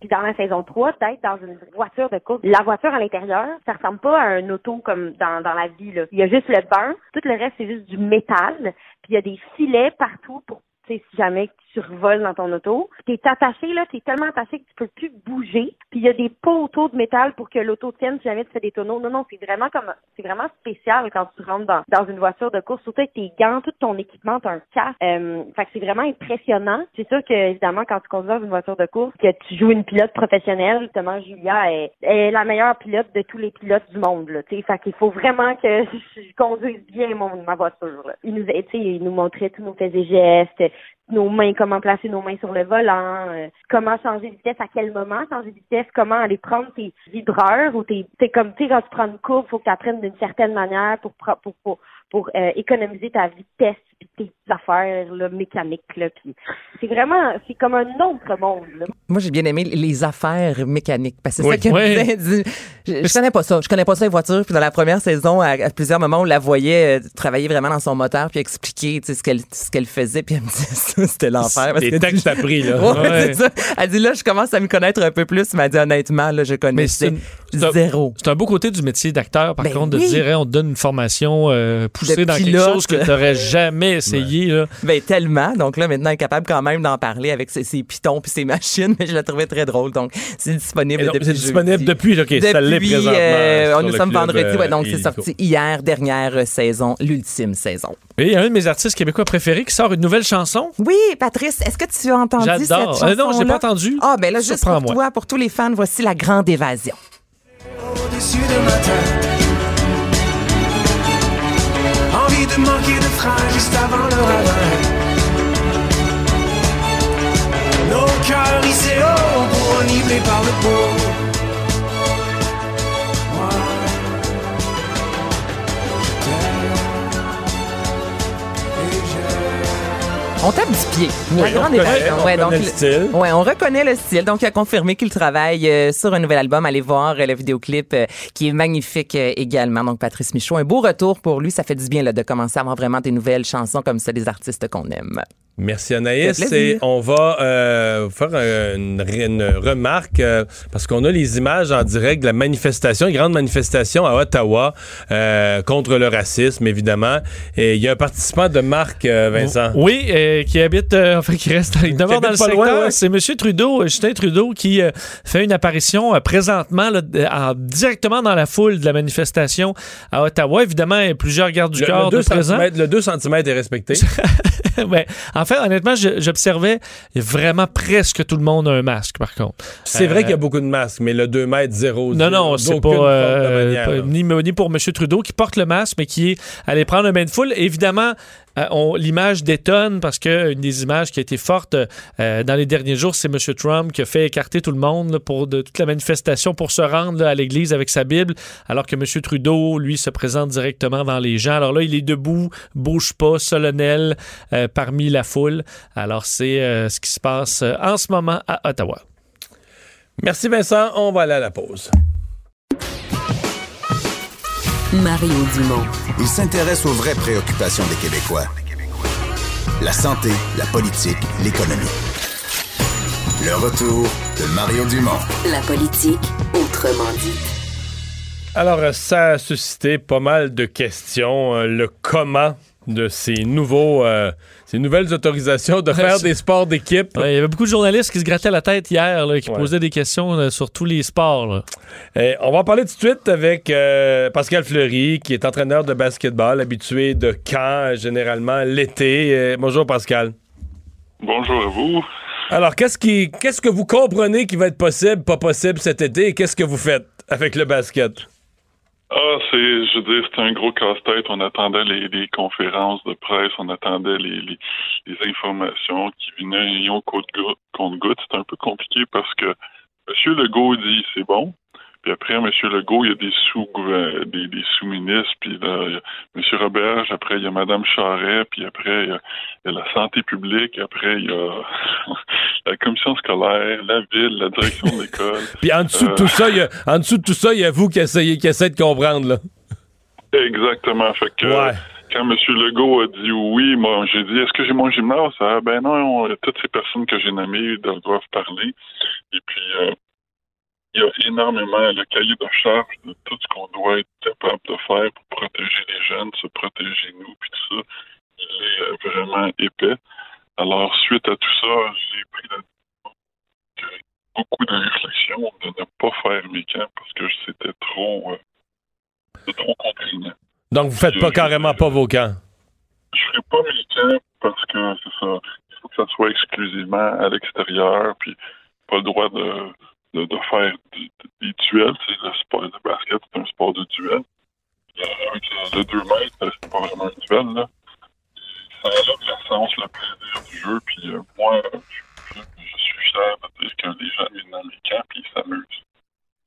Puis dans la saison 3, d'être dans une voiture de course. La voiture à l'intérieur, ça ressemble pas à un auto comme dans, dans la vie. Là. Il y a juste le bain, tout le reste, c'est juste du métal. Puis il y a des filets partout pour, tu sais, si jamais tu dans ton auto. T'es attaché, là, t'es tellement attaché que tu peux plus bouger. Puis il y a des poteaux de métal pour que l'auto tienne si jamais tu fais des tonneaux. Non, non, c'est vraiment comme, c'est vraiment spécial quand tu rentres dans, dans une voiture de course. Surtout avec tes gants, tout ton équipement, t'as un casque. Euh, fait que c'est vraiment impressionnant. C'est sûr que, évidemment, quand tu conduis dans une voiture de course, que tu joues une pilote professionnelle, justement, Julia est, est la meilleure pilote de tous les pilotes du monde, là. Fait qu'il faut vraiment que (laughs) je conduise bien ma voiture, là. Il nous, il nous montrait tous nos faits et gestes, nos mains, comment placer nos mains sur le volant, euh, comment changer de vitesse, à quel moment changer de vitesse, comment aller prendre tes vibreurs ou tes, t'es comme, tu sais, quand tu prends une courbe, faut que tu apprennes d'une certaine manière pour, pour, pour, pour euh, économiser ta vitesse tes affaires là, mécaniques, là, puis c'est vraiment, c'est comme un autre monde, là. Moi, j'ai bien aimé les affaires mécaniques. Parce que c'est Oui. ça qu'elle Oui. dit, Je, je connais pas ça. Je connais pas ça, les voitures. Puis dans la première saison, à, à plusieurs moments, on la voyait euh, travailler vraiment dans son moteur puis expliquer tu sais, ce qu'elle ce qu'elle faisait. Puis elle me disait ça, c'était l'enfer. Parce Les que textes tu- t'as pris, là. Ouais, Ouais. c'est ça. Elle dit là, je commence à me connaître un peu plus. Elle m'a dit honnêtement, là, je Mais connaissais c'est une- c'est un- zéro. C'est un beau côté du métier d'acteur, par Ben contre, de dire, hey, on te donne une formation euh, poussée De dans quelque chose que tu n'aurais jamais essayé. là. Ben tellement. Donc là, maintenant, elle est capable quand même d'en parler avec ses, ses pitons puis ses (laughs) machines. Mais je la trouvais très drôle. Donc, c'est disponible donc, depuis C'est disponible depuis, OK, ça l'est Depuis, présentement. euh, sur nous le sommes club, vendredi, ouais, euh, donc c'est sorti hier, dernière euh, saison, l'ultime saison. Et il y a un de mes artistes québécois préférés qui sort une nouvelle chanson. Oui, Patrice, est-ce que tu as entendu cette chanson Euh, non, je l'ai pas entendu. Ah, ben là, juste pour toi, pour tous les fans, voici La Grande Évasion. Au-dessus de matin. Envie manquer de frein juste avant le ravin. Nos cœurs hissés haut pour par le beau. On tape du pied. Oui, La on Évasion. on Ouais, donc, le style. Ouais, on reconnaît le style. Donc, il a confirmé qu'il travaille euh, sur un nouvel album. Allez voir euh, le vidéoclip euh, qui est magnifique également. Donc, Patrice Michaud, un beau retour pour lui. Ça fait du bien là, de commencer à avoir vraiment des nouvelles chansons comme ça, des artistes qu'on aime. Merci Anaïs. Et on va euh, faire un- une, une remarque euh, parce qu'on a les images en direct de la manifestation, une grande manifestation à Ottawa euh, contre le racisme, évidemment. Et il y a un participant de Marc, euh, Vincent. Oui, euh, qui habite, euh, enfin, qui reste, il demeure habite dans le secteur. ouais. C'est M. Trudeau, Justin Trudeau, qui euh, fait une apparition euh, présentement là, en- directement dans la foule de la manifestation à Ottawa. Évidemment, il y a plusieurs gardes du Le, corps le de 2 présents. centimètres- le 2 cm est respecté. (laughs) En fait, honnêtement, j'observais vraiment presque tout le monde a un masque, par contre. C'est vrai Euh, qu'il y a beaucoup de masques, mais le 2 mètres 0 Non, non, c'est pas, euh, pas- ni, ni pour M. Trudeau qui porte le masque, mais qui est allé prendre un bain de foule. Évidemment, l'image détonne parce que une des images qui a été forte dans les derniers jours, c'est M. Trump qui a fait écarter tout le monde pour de, toute la manifestation pour se rendre à l'église avec sa Bible, alors que M. Trudeau, lui, se présente directement dans les gens. Alors là, il est debout, bouge pas, solennel parmi la foule. Alors c'est ce qui se passe en ce moment à Ottawa. Merci Vincent, on va aller à la pause. Mario Dumont. Il s'intéresse aux vraies préoccupations des Québécois. La santé, la politique, l'économie. Le retour de Mario Dumont. La politique, autrement dit. Alors, ça a suscité pas mal de questions. Euh, le comment de ces nouveaux euh, ces nouvelles autorisations de faire des sports d'équipe. il y avait beaucoup de journalistes qui se grattaient la tête hier, qui posaient des questions euh, sur tous les sports. Et on va en parler tout de suite avec euh, Pascal Fleury, qui est entraîneur de basketball, habitué de camp, généralement l'été. bonjour Pascal. Bonjour à vous. Alors, qu'est-ce qui, qu'est-ce que vous comprenez qui va être possible, pas possible cet été, et qu'est-ce que vous faites avec le basket? Ah, c'est, je veux dire, c'est un gros casse-tête. On attendait les, conférences de presse, on attendait les, les, informations qui venaient au compte-goutte. C'est un peu compliqué parce que M. Legault dit c'est bon, puis après, M. Legault, il y a des sous des, des sous-ministres, puis là, il y a M. Roberge, après, il y a Mme Charret, puis après, il y, a, la santé publique, après, il y a (laughs) la commission scolaire, la ville, la direction de l'école. (laughs) puis en dessous de tout ça, il y a, en dessous de tout ça, il y a vous qui essayez, qui essayez de comprendre, là. Exactement. Fait que, quand M. Legault a dit oui, moi, j'ai dit, est-ce que j'ai mon gymnase? Ah, ben non, toutes ces personnes que j'ai nommées doivent parler. Et puis, euh, il y a énormément le cahier de charge de tout ce qu'on doit être capable de faire pour protéger les jeunes, se protéger nous, puis tout ça, il est euh, vraiment épais. Alors, suite à tout ça, j'ai pris la beaucoup de réflexion de ne pas faire mes camps parce que c'était trop, euh, trop contraignant. Donc, vous faites pas carrément pas vos camps? Je ferai pas mes camps parce que c'est ça. Il faut que ça soit exclusivement à l'extérieur, puis pas le droit de de, de faire des, des duels. Le sport de basket, c'est un sport de duel. Avec le, 2 mètres, c'est pas vraiment un duel. Là. Ça enlève l'essence, le plaisir du jeu. Puis euh, moi, je, je, suis fier de dire que les gens viennent dans mes camps et ils s'amusent.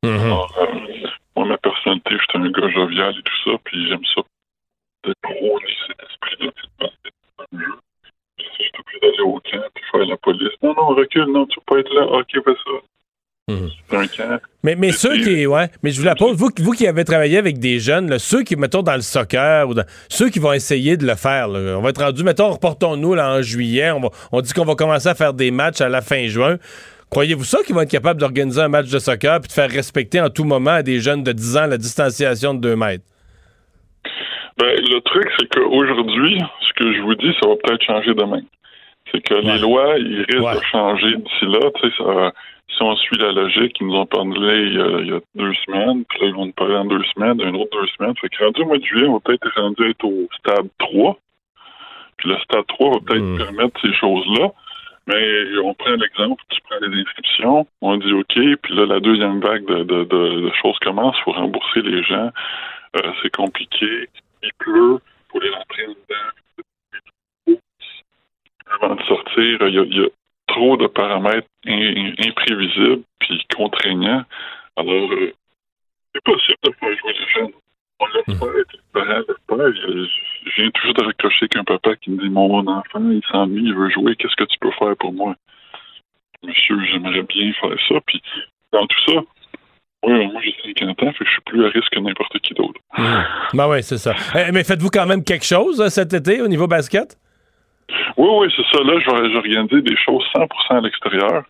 Alors, euh, moi, ma personnalité, je suis un gars jovial et tout ça, puis j'aime ça de prôner cet esprit-là, de basket, un jeu. Je suis obligé d'aller au camp puis faire la police. Non, non, recule, non, tu peux pas être là. Ok, fais ça. Mais, mais ceux qui. Ouais, mais je vous la pose, vous, vous qui avez travaillé avec des jeunes, ceux qui, mettons, dans le soccer, ou ceux qui vont essayer de le faire, on va être rendu, mettons, reportons-nous là, en juillet, on, on dit qu'on va commencer à faire des matchs à la fin juin. Croyez-vous ça qu'ils vont être capables d'organiser un match de soccer puis de faire respecter en tout moment à des jeunes de 10 ans la distanciation de 2 mètres? Ben, le truc, c'est qu'aujourd'hui, ce que je vous dis, ça va peut-être changer demain. C'est que les lois, ils risquent de changer d'ici là. Tu sais, ça si on suit la logique, ils nous ont parlé il y a, deux semaines, puis là, ils vont nous parler en deux semaines, une autre deux semaines. Fait que rendu au mois de juillet, on va peut-être être rendu être au stade 3. Puis le stade 3 va peut-être hmm. permettre ces choses-là. Mais on prend l'exemple, tu prends les inscriptions, on dit OK, puis là, la deuxième vague de, de, de, choses commence, il faut rembourser les gens, euh, c'est compliqué, il pleut, il faut les rentrer dedans. Avant de sortir, il y a, il y a trop de paramètres imprévisibles puis contraignants. Alors, euh, c'est possible de faire jouer les jeunes. On l'a mmh. fait, les parents pas. Je viens toujours de raccrocher qu'un papa qui me dit Mon enfant, il s'ennuie, il veut jouer, qu'est-ce que tu peux faire pour moi? Monsieur, j'aimerais bien faire ça. Puis, dans tout ça, oui, moi j'ai 50 ans, fait que je suis plus à risque que n'importe qui d'autre. Mmh. Ben oui, c'est ça. Eh, mais faites-vous quand même quelque chose euh, cet été au niveau basket? Oui, oui, c'est ça. Là, je vais organiser des choses 100% à l'extérieur.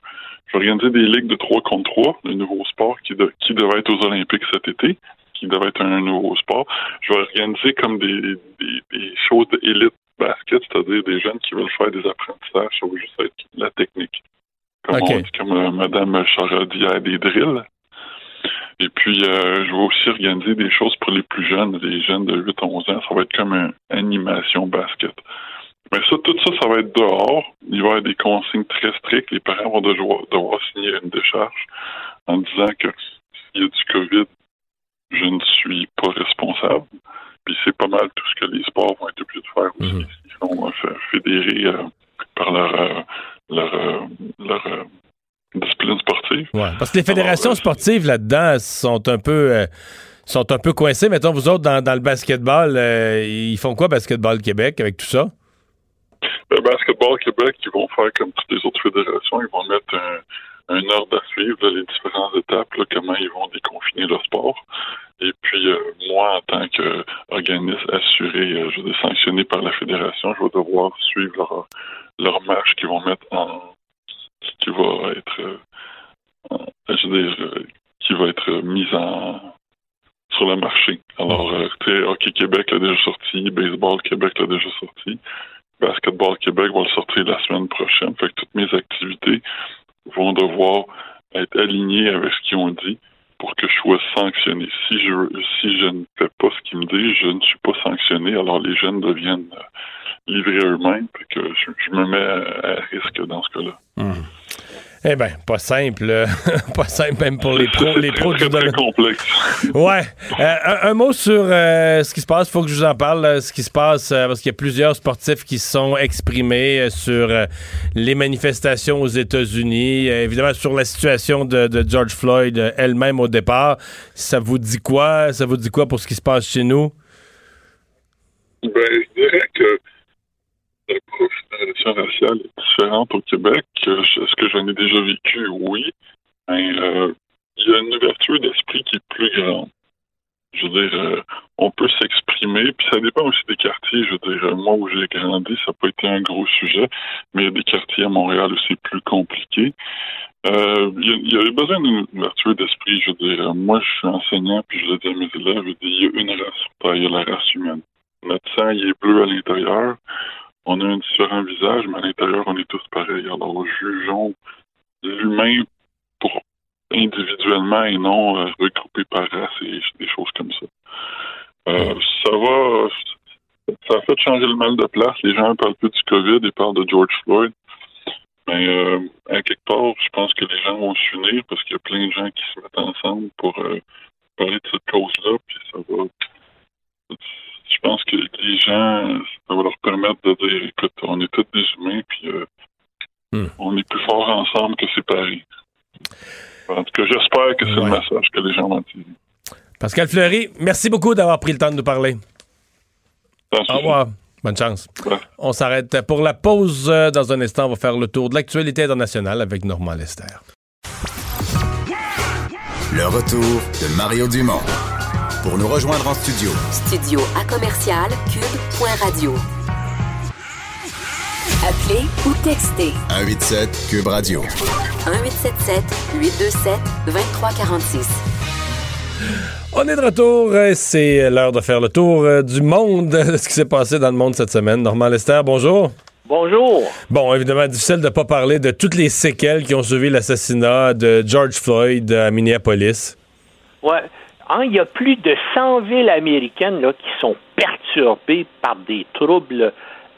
Je vais organiser des ligues de 3 contre 3, le nouveau sport qui, qui devait être aux Olympiques cet été, qui devait être un nouveau sport. Je vais organiser comme des, des, choses d'élite basket, c'est-à-dire des jeunes qui veulent faire des apprentissages sur juste être la technique. Comme on dit, comme euh, Mme Chara dit, des drills. Et puis, euh, je vais aussi organiser des choses pour les plus jeunes, les jeunes de 8 à 11 ans. Ça va être comme une animation basket. Mais ça, tout ça, ça va être dehors. Il va y avoir des consignes très strictes. Les parents vont devoir, signer une décharge en disant que s'il y a du COVID, je ne suis pas responsable. Puis c'est pas mal tout ce que les sports vont être obligés de faire aussi. Mhm. Ils sont euh, fédérés euh, par leur, euh, leur, euh, leur discipline sportive. Ouais, parce que les fédérations sportives là-dedans sont un peu euh, sont un peu coincées. Mettons, vous autres, dans, dans le basketball, euh, ils font quoi, Basketball Québec, avec tout ça? Le basketball Québec, ils vont faire comme toutes les autres fédérations, ils vont mettre un, ordre à suivre, les différentes étapes, comment ils vont déconfiner le sport. Et puis, euh, moi, en tant qu'organisme assuré, euh, je dire, sanctionné par la fédération, je vais devoir suivre leur, leur marche qu'ils vont mettre en. qui va être. euh, je veux dire, euh, qui va être mise en. sur le marché. Alors, euh, tu sais, Hockey Québec l'a déjà sorti, Baseball Québec l'a déjà sorti. Basketball Québec va le sortir la semaine prochaine. Fait que toutes mes activités vont devoir être alignées avec ce qu'ils ont dit pour que je sois sanctionné. Si je si je ne fais pas ce qu'ils me disent, je ne suis pas sanctionné. Alors les jeunes deviennent euh, livrés eux-mêmes. Que je, je me mets à risque dans ce cas-là. Eh bien, pas simple. (laughs) pas simple même pour les pros, les pros du domaine. complexe. Ouais. Euh, un, un mot sur euh, ce qui se passe. Il faut que je vous en parle. euh, ce qui se passe, euh, parce qu'il y a plusieurs sportifs qui se sont exprimés sur les manifestations aux États-Unis. évidemment, sur la situation de, de George Floyd elle-même au départ. Ça vous dit quoi? Ça vous dit quoi pour ce qui se passe chez nous? Ben, je dirais que la profession raciale est différente au Québec. Euh, Est-ce que j'en ai déjà vécu? Oui. Mais euh, il y a une ouverture d'esprit qui est plus grande. Je veux dire, euh, on peut s'exprimer, puis ça dépend aussi des quartiers. Je veux dire, moi où j'ai grandi, ça n'a pas été un gros sujet, mais il y a des quartiers à Montréal où c'est plus compliqué. Il y avait besoin d'une ouverture d'esprit. Je veux dire, moi, je suis enseignant, puis je dis à mes élèves, je dis, il y a une race il y a la race humaine. Notre sang, il est bleu à l'intérieur. On a un différent visage, mais à l'intérieur, on est tous pareils. Alors, jugeons l'humain pour individuellement et non euh, regroupé par race et des choses comme ça. Euh, ça va, ça a fait changer le mal de place. Les gens parlent plus du COVID, ils parlent de George Floyd. Mais euh, à quelque part, je pense que les gens vont s'unir parce qu'il y a plein de gens qui se mettent ensemble pour euh, parler de cette cause-là. Puis ça va. Je pense que les gens, ça va leur permettre de dire écoute, on est tous des humains, puis euh, on est plus forts ensemble que séparés. En tout cas, j'espère que c'est le message que les gens vont entendre. Pascal Fleury, merci beaucoup d'avoir pris le temps de nous parler. Au revoir. Bonne chance. On s'arrête pour la pause. Dans un instant, on va faire le tour de l'actualité internationale avec Normand Lester. Le retour de Mario Dumont. Pour nous rejoindre en studio, Studio à commercial cube.radio. Appelez ou textez 187 Cube Radio. 1877 827 2346. On est de retour. euh, C'est l'heure de faire le tour euh, du monde, (laughs) de ce qui s'est passé dans le monde cette semaine. Normand Lester, bonjour. Bonjour. Bon, évidemment, difficile de ne pas parler de toutes les séquelles qui ont suivi l'assassinat de George Floyd à Minneapolis. Ouais. Hein, il y a plus de 100 villes américaines là, qui sont perturbées par des troubles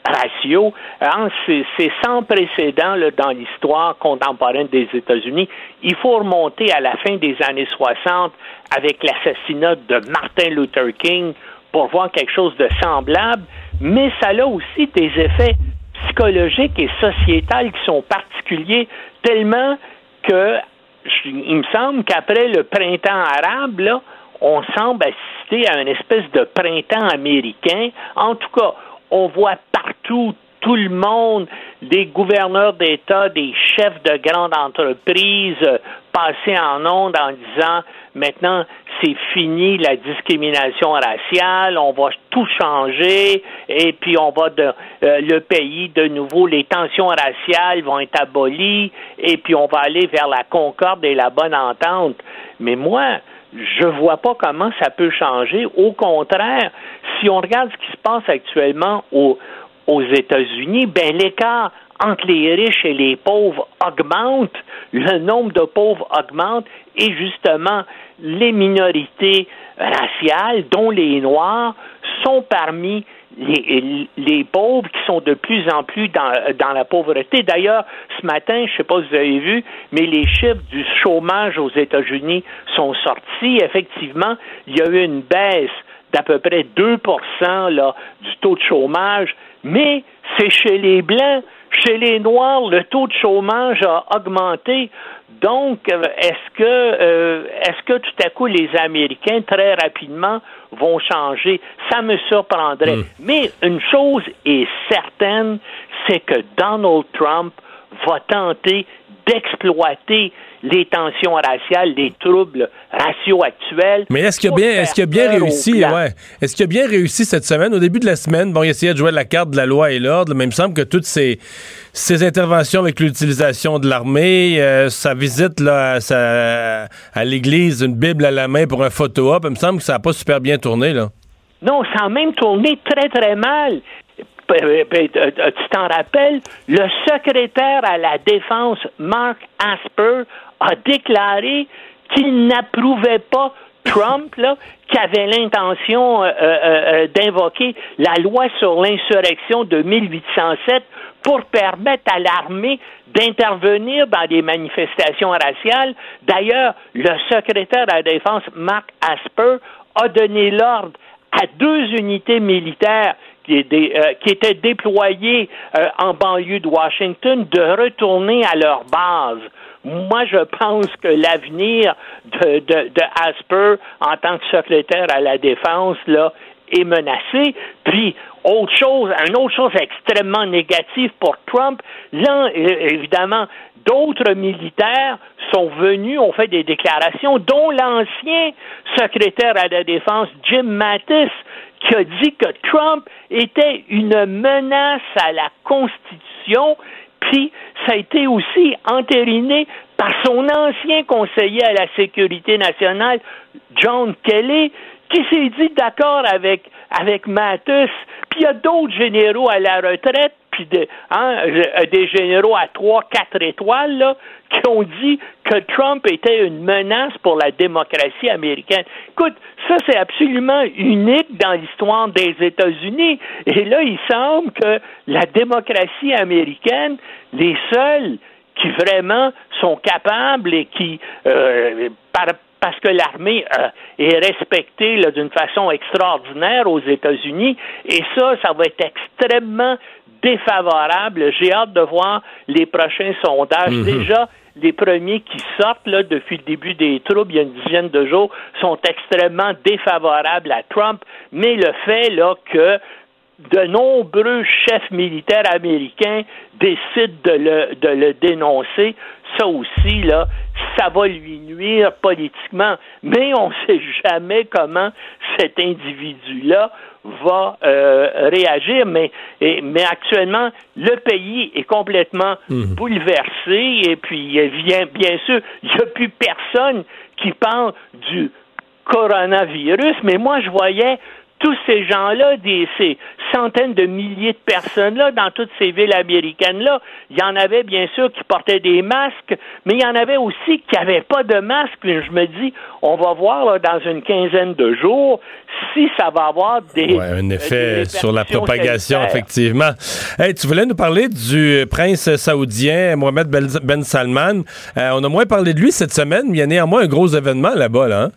raciaux. Hein, c'est, sans précédent là, dans l'histoire contemporaine des États-Unis. Il faut remonter à la fin des années 60 avec l'assassinat de Martin Luther King pour voir quelque chose de semblable, mais ça a aussi des effets psychologiques et sociétals qui sont particuliers tellement que il me semble qu'après le printemps arabe, là, on semble assister à une espèce de printemps américain. En tout cas, on voit partout tout le monde, des gouverneurs d'État, des chefs de grandes entreprises, euh, passer en ondes en disant maintenant c'est fini la discrimination raciale, on va tout changer et puis on va de euh, le pays de nouveau les tensions raciales vont être abolies et puis on va aller vers la concorde et la bonne entente. Mais moi, je vois pas comment ça peut changer. Au contraire, si on regarde ce qui se passe actuellement au, aux États-Unis, ben l'écart entre les riches et les pauvres augmente, le nombre de pauvres augmente et justement les minorités raciales, dont les Noirs, sont parmi les, pauvres qui sont de plus en plus dans, dans la pauvreté. D'ailleurs, ce matin, je ne sais pas si vous avez vu, mais les chiffres du chômage aux États-Unis sont sortis. Effectivement, il y a eu une baisse d'à peu près 2 là, du taux de chômage, mais c'est chez les Blancs. Chez les Noirs, le taux de chômage a augmenté. Donc, euh, est-ce que, euh, est-ce que tout à coup les Américains très rapidement vont changer? Ça me surprendrait. Hmm. Mais une chose est certaine, c'est que Donald Trump va tenter d'exploiter les tensions raciales, les troubles raciaux actuels. Mais est-ce qu'il a bien, est-ce qu'il a bien réussi, ouais. Est-ce qu'il a bien réussi cette semaine? Au début de la semaine, bon, il essayait de jouer la carte de la loi et l'ordre, mais il me semble que toutes ces, ces interventions avec l'utilisation de l'armée, euh, sa visite là, à, sa- à l'église, une Bible à la main pour un photo-op, il me semble que ça n'a pas super bien tourné, là. Non, ça a même tourné très, très mal. Tu t'en rappelles, le secrétaire à la Défense, Mark Asper, a déclaré qu'il n'approuvait pas Trump, là, qui avait l'intention euh, euh, euh, d'invoquer la loi sur l'insurrection de 1807 pour permettre à l'armée d'intervenir dans des manifestations raciales. D'ailleurs, le secrétaire à la Défense, Mark Asper, a donné l'ordre à deux unités militaires qui, étaient, euh, qui étaient déployées euh, en banlieue de Washington de retourner à leur base. Moi, je pense que l'avenir de, de, de Asper en tant que secrétaire à la défense là est menacé. Puis autre chose, une autre chose extrêmement négative pour Trump, là évidemment d'autres militaires sont venus, ont fait des déclarations, dont l'ancien secrétaire à la défense Jim Mattis qui a dit que Trump était une menace à la Constitution, puis ça a été aussi entériné par son ancien conseiller à la sécurité nationale, John Kelly, qui s'est dit d'accord avec, avec. Puis il y a d'autres généraux à la retraite, puis de- hein, euh, des généraux à trois, quatre étoiles, là, qui ont dit que Trump était une menace pour la démocratie américaine. Écoute, ça c'est absolument unique dans l'histoire des États-Unis. Et là, il semble que la démocratie américaine, les seuls qui vraiment sont capables et qui, euh, par, parce que l'armée euh, est respectée d'une façon extraordinaire aux États-Unis, et ça, ça va être extrêmement défavorable. J'ai hâte de voir les prochains sondages. Mhm. Déjà, les premiers qui sortent là, depuis le début des troubles, il y a une dizaine de jours, sont extrêmement défavorables à Trump, mais le fait là que de nombreux chefs militaires américains décident de le, de le dénoncer, ça aussi, là, ça va lui nuire politiquement. Mais on ne (laughs) sait jamais comment cet individu-là va euh, réagir. Mais, et- mais actuellement, le pays est complètement Mhm. bouleversé et puis bien, bien sûr, il n'y a plus personne qui parle du coronavirus, mais moi je voyais tous ces gens-là, des, ces centaines de milliers de personnes-là, dans toutes ces villes américaines-là, il y en avait bien sûr qui portaient des masques, mais il y en avait aussi qui n'avaient pas de masque. Je me dis, on va voir là, dans une quinzaine de jours si ça va avoir des... Ouais, un euh, effet des sur la propagation, sanitaires. effectivement. Hey, tu voulais nous parler du prince saoudien Mohamed Ben Ben Salman. Euh, on a moins parlé de lui cette semaine, mais il y a néanmoins un gros événement là-bas, là. hein?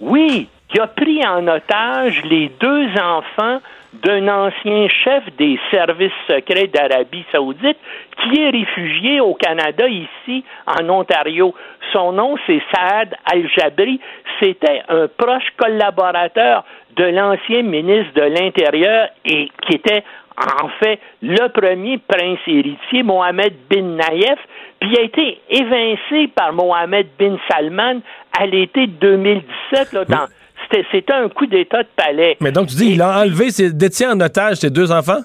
Oui, qui a pris en otage les deux enfants d'un ancien chef des services secrets d'Arabie saoudite qui est réfugié au Canada, ici, en Ontario. Son nom, c'est Saad Al-Jabri. C'était un proche collaborateur de l'ancien ministre de l'Intérieur et qui était en fait le premier prince héritier, Mohamed bin Naïef, puis a été évincé par Mohamed bin Salman à l'été 2017. Là, dans, c'était, un coup d'État de palais. Mais donc, tu dis, il a enlevé, détient en otage ses deux enfants?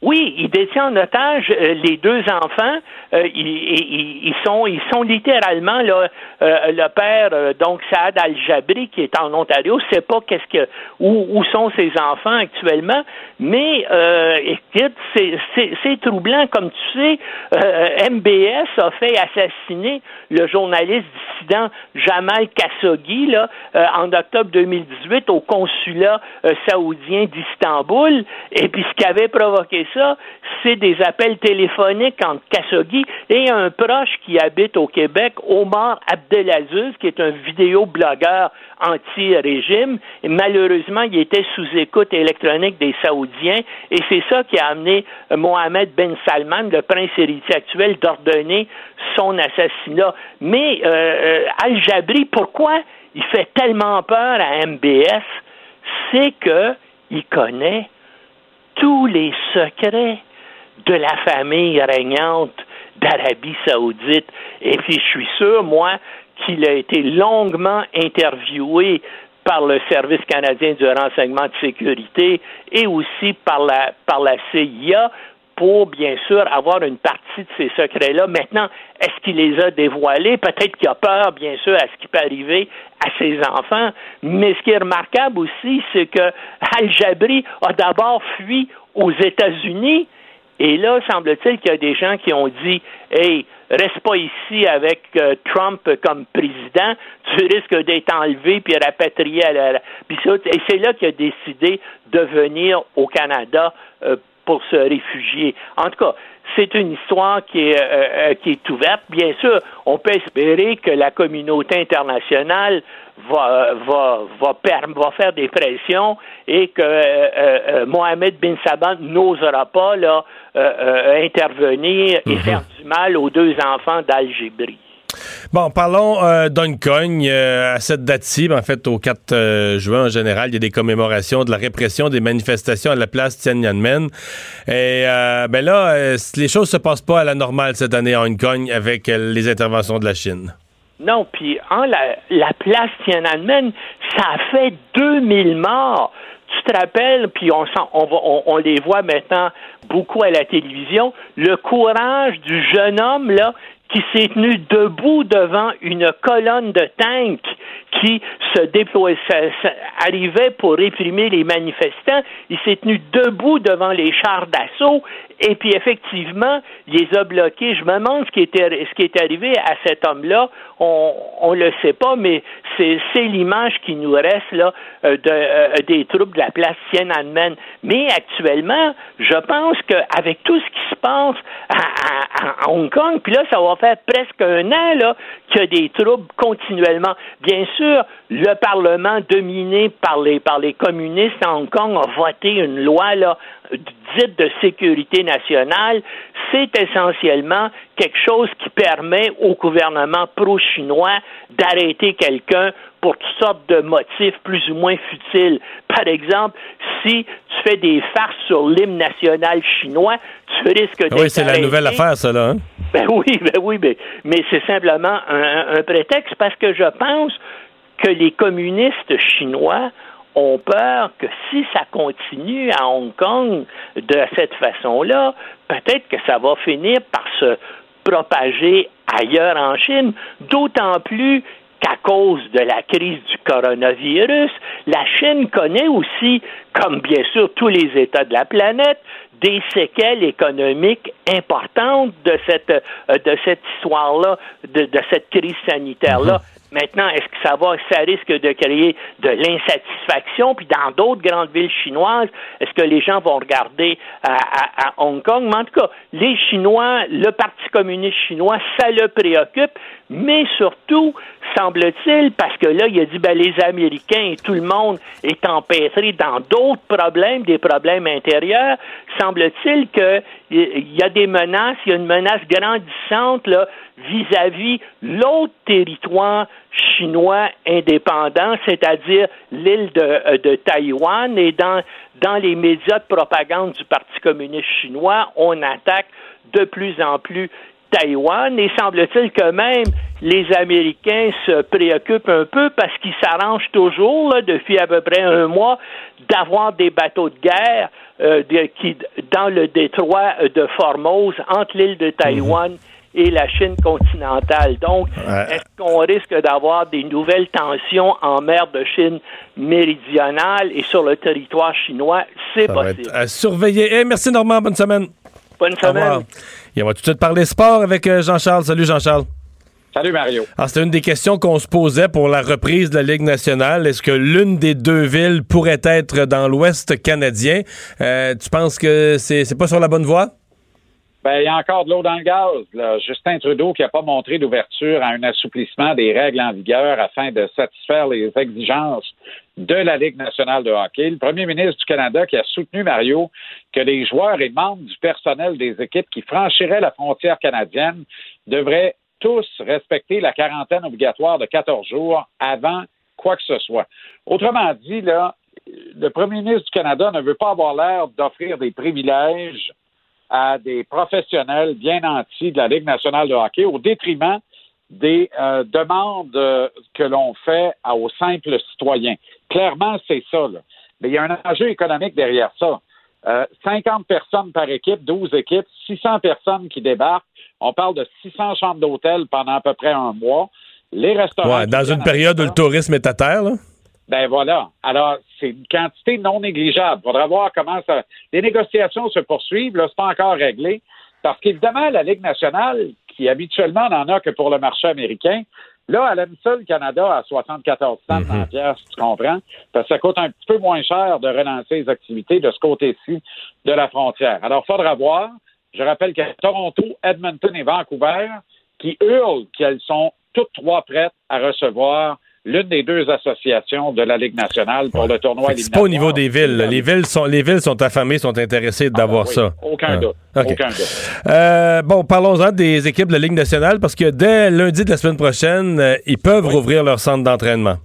Oui, il détient en otage euh, les deux enfants. Euh, ils, ils- ils sont, ils sont littéralement là, euh, le père euh, donc Saad Al Jabri qui est en Ontario. Sait pas qu'est-ce que où, où sont ses enfants actuellement, mais euh, écoute, c'est, troublant comme tu sais. euh, MBS a fait assassiner le journaliste dissident Jamal Khashoggi là en octobre 2018 au consulat saoudien d'Istanbul. Et puis ce qui avait provoqué ça, c'est des appels téléphoniques entre Khashoggi et un proche qui habite au Québec, Omar Abdelaziz, qui est un vidéoblogueur anti-régime. Malheureusement, il était sous écoute électronique des Saoudiens et c'est ça qui a amené Mohamed Ben Salman, le prince héritier actuel, d'ordonner son assassinat. Mais euh, euh, Al-Jabri, pourquoi il fait tellement peur à MBS? C'est que il connaît tous les secrets de la famille régnante d'Arabie saoudite. Et puis, je suis sûr, moi, qu'il a été longuement interviewé par le Service canadien du renseignement de sécurité et aussi par la, par la CIA pour, bien sûr, avoir une partie de ces secrets-là. Maintenant, est-ce qu'il les a dévoilés? Peut-être qu'il a peur, bien sûr, à ce qui peut arriver à ses enfants. Mais ce qui est remarquable aussi, c'est que Al-Jabri a d'abord fui aux États-Unis. Et là, semble-t-il qu'il y a des gens qui ont dit, hey, reste pas ici avec euh, Trump comme président, tu risques d'être enlevé puis rapatrié à la. Et c'est là qu'il a décidé de venir au Canada euh, pour se réfugier. En tout cas, c'est une histoire qui est, euh, qui est ouverte. Bien sûr, on peut espérer que la communauté internationale va, va, va, va faire des pressions et que euh, Mohamed bin Saban n'osera pas là, intervenir et mhm. faire du mal aux deux enfants d'Algérie. Bon, parlons euh, euh, à cette date-ci, ben, en fait, au 4 euh, juin en général, il y a des commémorations de la répression des manifestations à la place Tiananmen. Et euh, ben là, les choses se passent pas à la normale cette année à Hong Kong avec les interventions de la Chine. Non, puis en la, la place Tiananmen, ça a fait 2000 morts. Tu te rappelles, puis on, on, on, les voit maintenant beaucoup à la télévision, le courage du jeune homme là qui s'est tenu debout devant une colonne de tanks qui se déployait, arrivait pour réprimer les manifestants. Il s'est tenu debout devant les chars d'assaut et puis effectivement, il les a bloqués. Je me demande ce qui était, ce qui est arrivé à cet homme-là. On, on le sait pas, mais c'est, l'image qui nous reste là euh, de, euh, des troupes de la place Tiananmen. Mais actuellement, je pense qu'avec tout ce qui se passe à, à, Hong Kong, puis là, ça va faire presque un an là qu'il y a des troupes continuellement. Bien sûr, le Parlement dominé par les par les communistes à Hong Kong a voté une loi là dite de sécurité nationale, c'est essentiellement quelque chose qui permet au gouvernement pro-chinois d'arrêter quelqu'un pour toutes sortes de motifs plus ou moins futiles. Par exemple, si tu fais des farces sur l'hymne national chinois, tu risques d'être Oui, c'est la nouvelle affaire, ça, là. Hein? Ben oui, ben oui, mais c'est simplement un prétexte parce que je pense que les communistes chinois ont peur que si ça continue à Hong Kong de cette façon-là, peut-être que ça va finir par se propager ailleurs en Chine, d'autant plus qu'à cause de la crise du coronavirus, la Chine connaît aussi, comme bien sûr tous les États de la planète, des séquelles économiques importantes de cette, euh, de cette histoire-là, de, de cette crise sanitaire-là. Maintenant, est-ce que ça va, ça risque de créer de l'insatisfaction? Puis dans d'autres grandes villes chinoises, est-ce que les gens vont regarder à, Hong Kong? Mais en tout cas, les Chinois, le Parti communiste chinois, ça le préoccupe, mais surtout, semble-t-il, parce que là, il a dit, ben, les Américains et tout le monde est empêtré dans d'autres problèmes, des problèmes intérieurs, semble-t-il qu'il y a des menaces, il y a une menace grandissante, là, vis-à-vis l'autre territoire chinois indépendant, c'est-à-dire l'île de, euh, de, Taïwan. Et dans, dans les médias de propagande du Parti communiste chinois, on attaque de plus en plus Taïwan et semble-t-il que même les Américains se préoccupent un peu parce qu'ils s'arrangent toujours, depuis à peu près un mois, d'avoir des bateaux de guerre euh, qui, dans le détroit de Formose, entre l'île de Taïwan et la Chine continentale. Donc, est-ce qu'on risque d'avoir des nouvelles tensions en mer de Chine méridionale et sur le territoire chinois? C'est possible. à surveiller. Eh, merci Normand, bonne semaine. Bonne semaine. Et on va tout de suite parler sport avec euh, Jean-Charles. Salut Jean-Charles. Salut Mario. Alors, c'était une des questions qu'on se posait pour la reprise de la Ligue nationale. Est-ce que l'une des deux villes pourrait être dans l'Ouest canadien? Euh, tu penses que c'est pas sur la bonne voie? Ben, il y a encore de l'eau dans le gaz. Là. Justin Trudeau qui n'a pas montré d'ouverture à un assouplissement des règles en vigueur afin de satisfaire les exigences de la Ligue nationale de hockey. Le premier ministre du Canada qui a soutenu Mario que les joueurs et membres du personnel des équipes qui franchiraient la frontière canadienne devraient tous respecter la quarantaine obligatoire de 14 jours avant quoi que ce soit. Autrement dit, là, le premier ministre du Canada ne veut pas avoir l'air d'offrir des privilèges à des professionnels bien nantis de la Ligue nationale de hockey au détriment des euh, demandes euh, que l'on fait aux simples citoyens. Clairement, c'est ça. Là. Mais il y a un enjeu économique derrière ça. 50 euh, personnes par équipe, 12 équipes, 600 personnes qui débarquent. On parle de 600 chambres d'hôtel pendant à peu près un mois. Les restaurants. Ouais, dans une période où le tourisme est à terre, là? Ben voilà. Alors, c'est une quantité non négligeable. Il faudra voir comment ça. Les négociations se poursuivent. Là, c'est pas encore réglé. Parce qu'évidemment, la Ligue nationale, qui habituellement n'en a que pour le marché américain, là, elle aime ça le Canada à 74 cents en pièce, tu comprends? Parce que ça coûte un petit peu moins cher de relancer les activités de ce côté-ci de la frontière. Alors, il faudra voir. Je rappelle qu'il y a Toronto, Edmonton et Vancouver qui hurlent qu'elles sont toutes trois prêtes à recevoir l'une des deux associations de la Ligue nationale pour le tournoi C'est pas au niveau des villes. Les villes sont, les villes sont affamées, sont intéressées d'avoir ah, oui, ça. Aucun Ah. doute. OK. Aucun doute. Euh, bon, parlons-en des équipes de la Ligue nationale parce que dès lundi de la semaine prochaine, euh, ils peuvent rouvrir leur centre d'entraînement.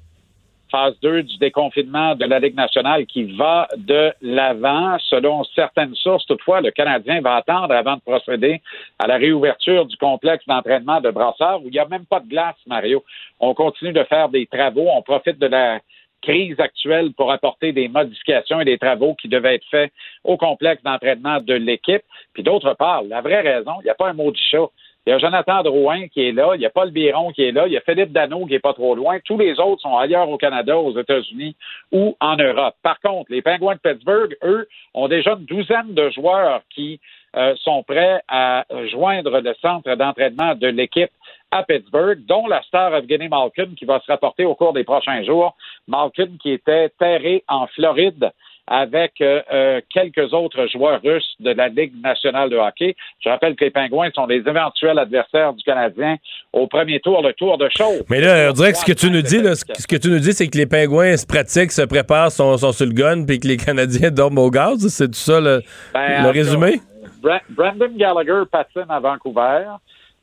Phase 2 du déconfinement de la Ligue nationale qui va de l'avant. Selon certaines sources, toutefois, le Canadien va attendre avant de procéder à la réouverture du complexe d'entraînement de Brassard où il n'y a même pas de glace, Mario. On continue de faire des travaux. On profite de la crise actuelle pour apporter des modifications et des travaux qui devaient être faits au complexe d'entraînement de l'équipe. Puis d'autre part, la vraie raison, il n'y a pas un mot du chat. Il y a Jonathan Drouin qui est là, il y a Paul Biron qui est là, il y a Philippe Dano qui est pas trop loin. Tous les autres sont ailleurs au Canada, aux États-Unis ou en Europe. Par contre, les Penguins de Pittsburgh, eux, ont déjà une douzaine de joueurs qui euh, sont prêts à joindre le centre d'entraînement de l'équipe à Pittsburgh, dont la star Evgeny Malkin qui va se rapporter au cours des prochains jours. Malkin qui était terré en Floride avec euh, euh, quelques autres joueurs russes de la Ligue nationale de hockey. Je rappelle que les Pingouins sont les éventuels adversaires du Canadien au premier tour, le tour de show. Mais là, on dirait que ce que tu nous dis, là, ce que tu nous dis, c'est que les pingouins se pratiquent, se préparent, sont, sont sur le gun, puis que les Canadiens (laughs) dorment au gaz. C'est tout ça le, Ben, le résumé? Bra- Brandon Gallagher patine à Vancouver.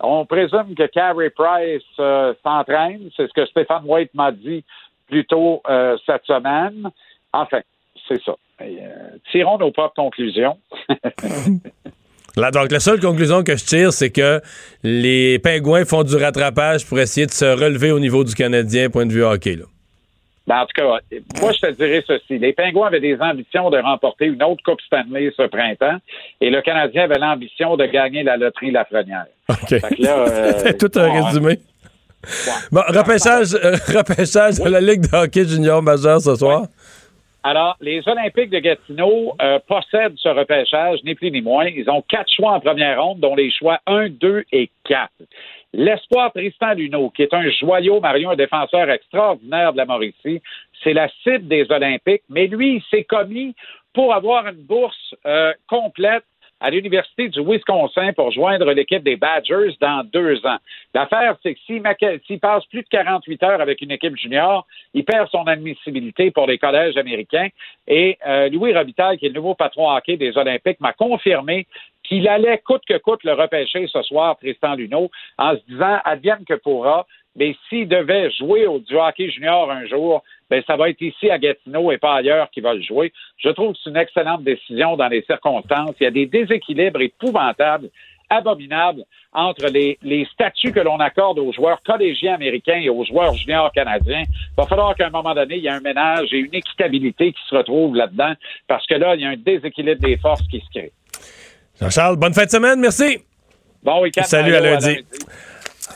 On présume que Carey Price euh, s'entraîne. C'est ce que Stéphane White m'a dit plus tôt euh, cette semaine. Enfin, c'est ça. Et, euh, tirons nos propres conclusions. (laughs) Là, donc, la seule conclusion que je tire, c'est que les pingouins font du rattrapage pour essayer de se relever au niveau du Canadien, point de vue hockey. Là. Ben, en tout cas, moi, je te dirais ceci. Les Pingouins avaient des ambitions de remporter une autre Coupe Stanley ce printemps et le Canadien avait l'ambition de gagner la loterie Lafrenière. OK. Euh, (laughs) C'est tout un bon, résumé. Bon, repêchage, euh, repêchage de la Ligue de hockey junior majeur ce soir. Alors, les Olympiques de Gatineau euh, possèdent ce repêchage, ni plus ni moins. Ils ont quatre choix en première ronde, dont les choix 1, 2 et 4. L'espoir Tristan Luneau, qui est un joyau, Marion, un défenseur extraordinaire de la Mauricie, c'est la cible des Olympiques, mais lui, il s'est commis pour avoir une bourse euh, complète à l'Université du Wisconsin pour joindre l'équipe des Badgers dans deux ans. L'affaire, c'est que s'il, passe plus de 48 heures avec une équipe junior, il perd son admissibilité pour les collèges américains. Et euh, Louis Robitaille, qui est le nouveau patron hockey des Olympiques, m'a confirmé qu'il allait coûte que coûte le repêcher ce soir, Tristan Luneau, en se disant advienne que pourra. Mais s'il devait jouer au du hockey junior un jour, ben ça va être ici à Gatineau et pas ailleurs qu'il va le jouer. Je trouve que c'est une excellente décision dans les circonstances. Il y a des déséquilibres épouvantables, abominables entre les, les statuts que l'on accorde aux joueurs collégiens américains et aux joueurs juniors canadiens. Il va falloir qu'à un moment donné, il y ait un ménage et une équitabilité qui se retrouvent là-dedans, parce que là, il y a un déséquilibre des forces qui se crée. Jean-Charles, bonne fin de semaine, merci. Bon week-end. Salut à lundi.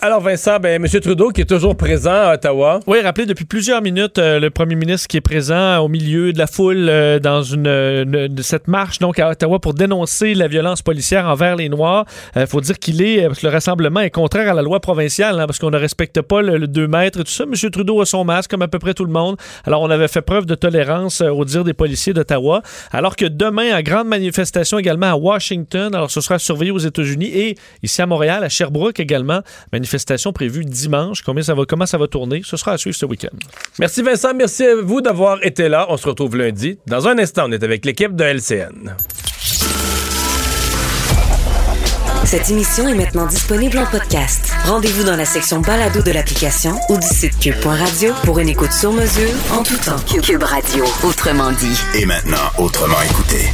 Alors Vincent, ben, M. Trudeau qui est toujours présent à Ottawa. Oui, rappelez depuis plusieurs minutes euh, le premier ministre qui est présent au milieu de la foule euh, dans cette marche donc à Ottawa pour dénoncer la violence policière envers les Noirs. Il faut dire qu'il est, parce que le rassemblement est contraire à la loi provinciale, hein, parce qu'on ne respecte pas le, 2 mètres et tout ça. M. Trudeau a son masque comme à peu près tout le monde. Alors on avait fait preuve de tolérance au dire des policiers d'Ottawa. Alors que demain, à grande manifestation également à Washington, alors ce sera surveillé aux États-Unis et ici à Montréal, à Sherbrooke également, manifestation prévue dimanche. Combien ça va, comment ça va tourner? Ce sera à suivre ce week-end. Merci Vincent, merci à vous d'avoir été là. On se retrouve lundi. Dans un instant, on est avec l'équipe de LCN. Cette émission est maintenant disponible en podcast. Rendez-vous dans la section balado de l'application ou du site cube.radio pour une écoute sur mesure en tout temps. Cube Radio, autrement dit. Et maintenant, autrement écouté.